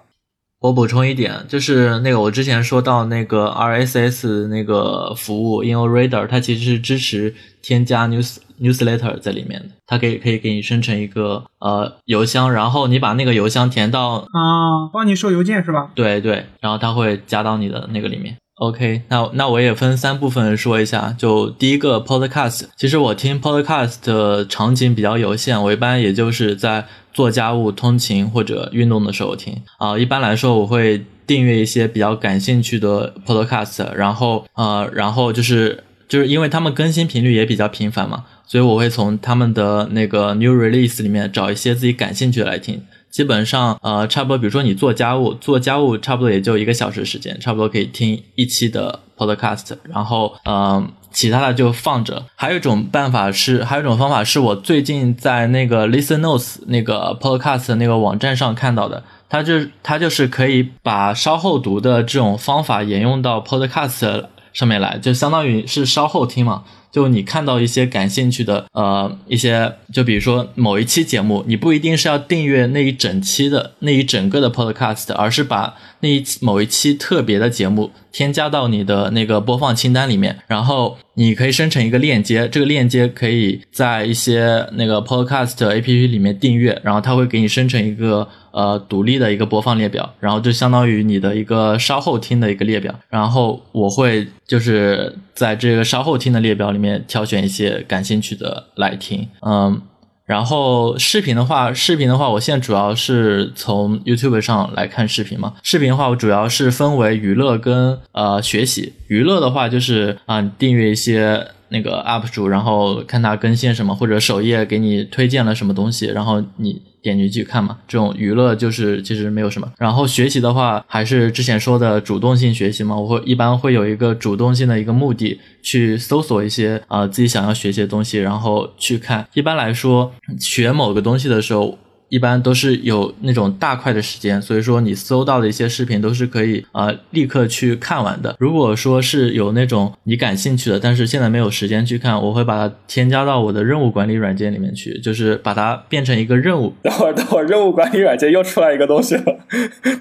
我补充一点，就是那个我之前说到那个 RSS 那个服务 InnoReader，它其实是支持添加 news newsletter 在里面的，它可以可以给你生成一个呃邮箱，然后你把那个邮箱填到啊，帮你收邮件是吧？对对，然后它会加到你的那个里面。OK，那那我也分三部分说一下。就第一个 Podcast，其实我听 Podcast 的场景比较有限，我一般也就是在做家务、通勤或者运动的时候听。啊、一般来说我会订阅一些比较感兴趣的 Podcast，然后呃，然后就是就是因为他们更新频率也比较频繁嘛，所以我会从他们的那个 New Release 里面找一些自己感兴趣的来听。基本上，呃，差不多，比如说你做家务，做家务差不多也就一个小时时间，差不多可以听一期的 podcast，然后，嗯、其他的就放着。还有一种办法是，还有一种方法是我最近在那个 Listen Notes 那个 podcast 那个网站上看到的，它就它就是可以把稍后读的这种方法沿用到 Podcast 上面来，就相当于是稍后听嘛。就你看到一些感兴趣的，呃，一些，就比如说某一期节目，你不一定是要订阅那一整期的那一整个的 podcast，而是把那一某一期特别的节目添加到你的那个播放清单里面，然后你可以生成一个链接，这个链接可以在一些那个 podcast APP 里面订阅，然后它会给你生成一个呃独立的一个播放列表，然后就相当于你的一个稍后听的一个列表，然后我会就是在这个稍后听的列表里。面挑选一些感兴趣的来听，嗯，然后视频的话，视频的话，我现在主要是从 YouTube 上来看视频嘛。视频的话，我主要是分为娱乐跟呃学习。娱乐的话，就是啊，订阅一些那个 UP 主，然后看他更新什么，或者首页给你推荐了什么东西，然后你。点进去看嘛，这种娱乐就是其实没有什么。然后学习的话，还是之前说的主动性学习嘛，我会一般会有一个主动性的一个目的，去搜索一些啊自己想要学习的东西，然后去看。一般来说，学某个东西的时候。一般都是有那种大块的时间，所以说你搜到的一些视频都是可以呃立刻去看完的。如果说是有那种你感兴趣的，但是现在没有时间去看，我会把它添加到我的任务管理软件里面去，就是把它变成一个任务。等会儿等会儿，任务管理软件又出来一个东西了，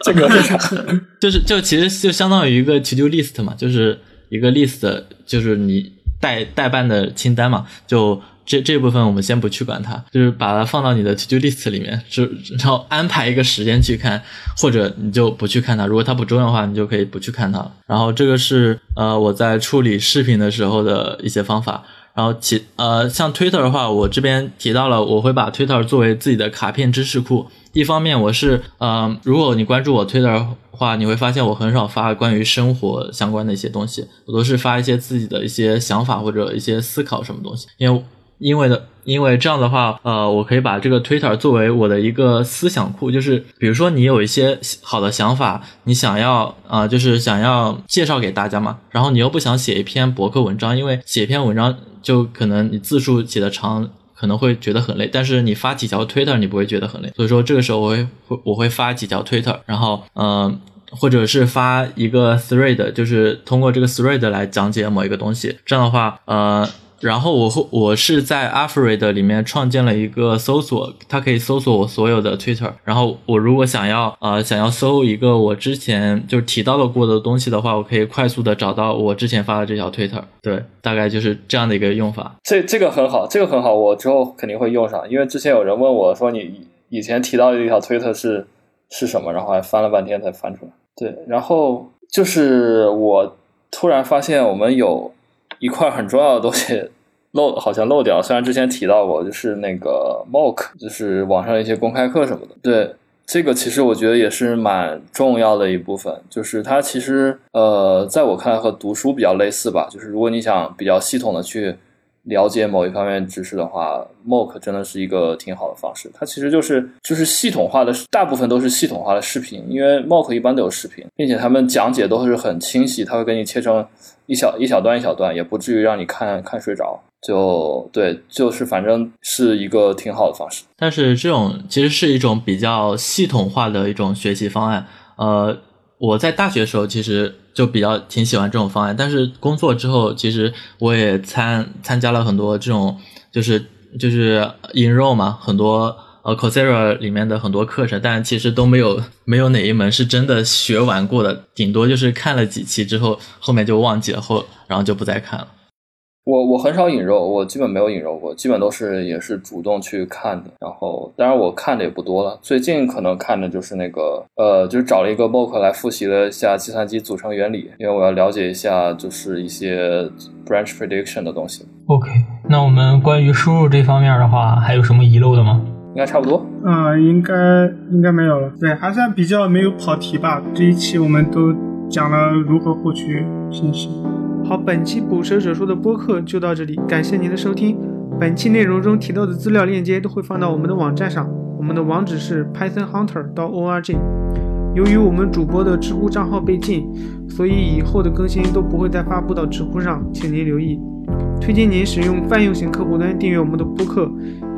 这个是啥？就是就其实就相当于一个 to do list 嘛，就是一个 list，就是你代代办的清单嘛，就。这这部分我们先不去管它，就是把它放到你的 to do list 里面，就然后安排一个时间去看，或者你就不去看它。如果它不重要的话，你就可以不去看它。然后这个是呃我在处理视频的时候的一些方法。然后其呃像 Twitter 的话，我这边提到了，我会把 Twitter 作为自己的卡片知识库。一方面我是呃，如果你关注我 Twitter 的话，你会发现我很少发关于生活相关的一些东西，我都是发一些自己的一些想法或者一些思考什么东西，因为。因为的，因为这样的话，呃，我可以把这个 Twitter 作为我的一个思想库，就是比如说你有一些好的想法，你想要啊，就是想要介绍给大家嘛，然后你又不想写一篇博客文章，因为写一篇文章就可能你字数写的长，可能会觉得很累，但是你发几条 Twitter 你不会觉得很累，所以说这个时候我会会我会发几条 Twitter，然后嗯，或者是发一个 Thread，就是通过这个 Thread 来讲解某一个东西，这样的话，呃。然后我会我是在 Alfred 里面创建了一个搜索，它可以搜索我所有的 Twitter。然后我如果想要呃想要搜一个我之前就提到的过的东西的话，我可以快速的找到我之前发的这条 Twitter。对，大概就是这样的一个用法。这这个很好，这个很好，我之后肯定会用上。因为之前有人问我说你以前提到的一条 Twitter 是是什么，然后还翻了半天才翻出来。对，然后就是我突然发现我们有。一块很重要的东西 漏，好像漏掉。虽然之前提到过，就是那个 mock，就是网上一些公开课什么的。对，这个其实我觉得也是蛮重要的一部分。就是它其实，呃，在我看来和读书比较类似吧。就是如果你想比较系统的去。了解某一方面知识的话，Mock 真的是一个挺好的方式。它其实就是就是系统化的，大部分都是系统化的视频，因为 Mock 一般都有视频，并且他们讲解都是很清晰，他会给你切成一小一小段一小段，也不至于让你看看睡着。就对，就是反正是一个挺好的方式。但是这种其实是一种比较系统化的一种学习方案，呃。我在大学的时候其实就比较挺喜欢这种方案，但是工作之后，其实我也参参加了很多这种，就是就是 enroll 嘛，很多呃 Coursera 里面的很多课程，但其实都没有没有哪一门是真的学完过的，顶多就是看了几期之后，后面就忘记了，后然后就不再看了。我我很少引肉，我基本没有引肉过，基本都是也是主动去看的。然后，当然我看的也不多了。最近可能看的就是那个，呃，就是找了一个 MOOC 来复习了一下计算机组成原理，因为我要了解一下就是一些 branch prediction 的东西。OK，那我们关于输入这方面的话，还有什么遗漏的吗？应该差不多。嗯，应该应该没有了。对，还算比较没有跑题吧。这一期我们都讲了如何获取信息。好，本期捕蛇者说的播客就到这里，感谢您的收听。本期内容中提到的资料链接都会放到我们的网站上，我们的网址是 pythonhunter.org。由于我们主播的知乎账号被禁，所以以后的更新都不会再发布到知乎上，请您留意。推荐您使用泛用型客户端订阅我们的播客。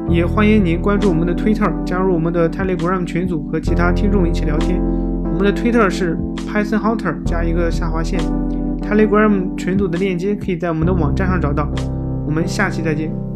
也欢迎您关注我们的 Twitter，加入我们的 Telegram 群组和其他听众一起聊天。我们的 Twitter 是 Python Hunter 加一个下划线，Telegram 群组的链接可以在我们的网站上找到。我们下期再见。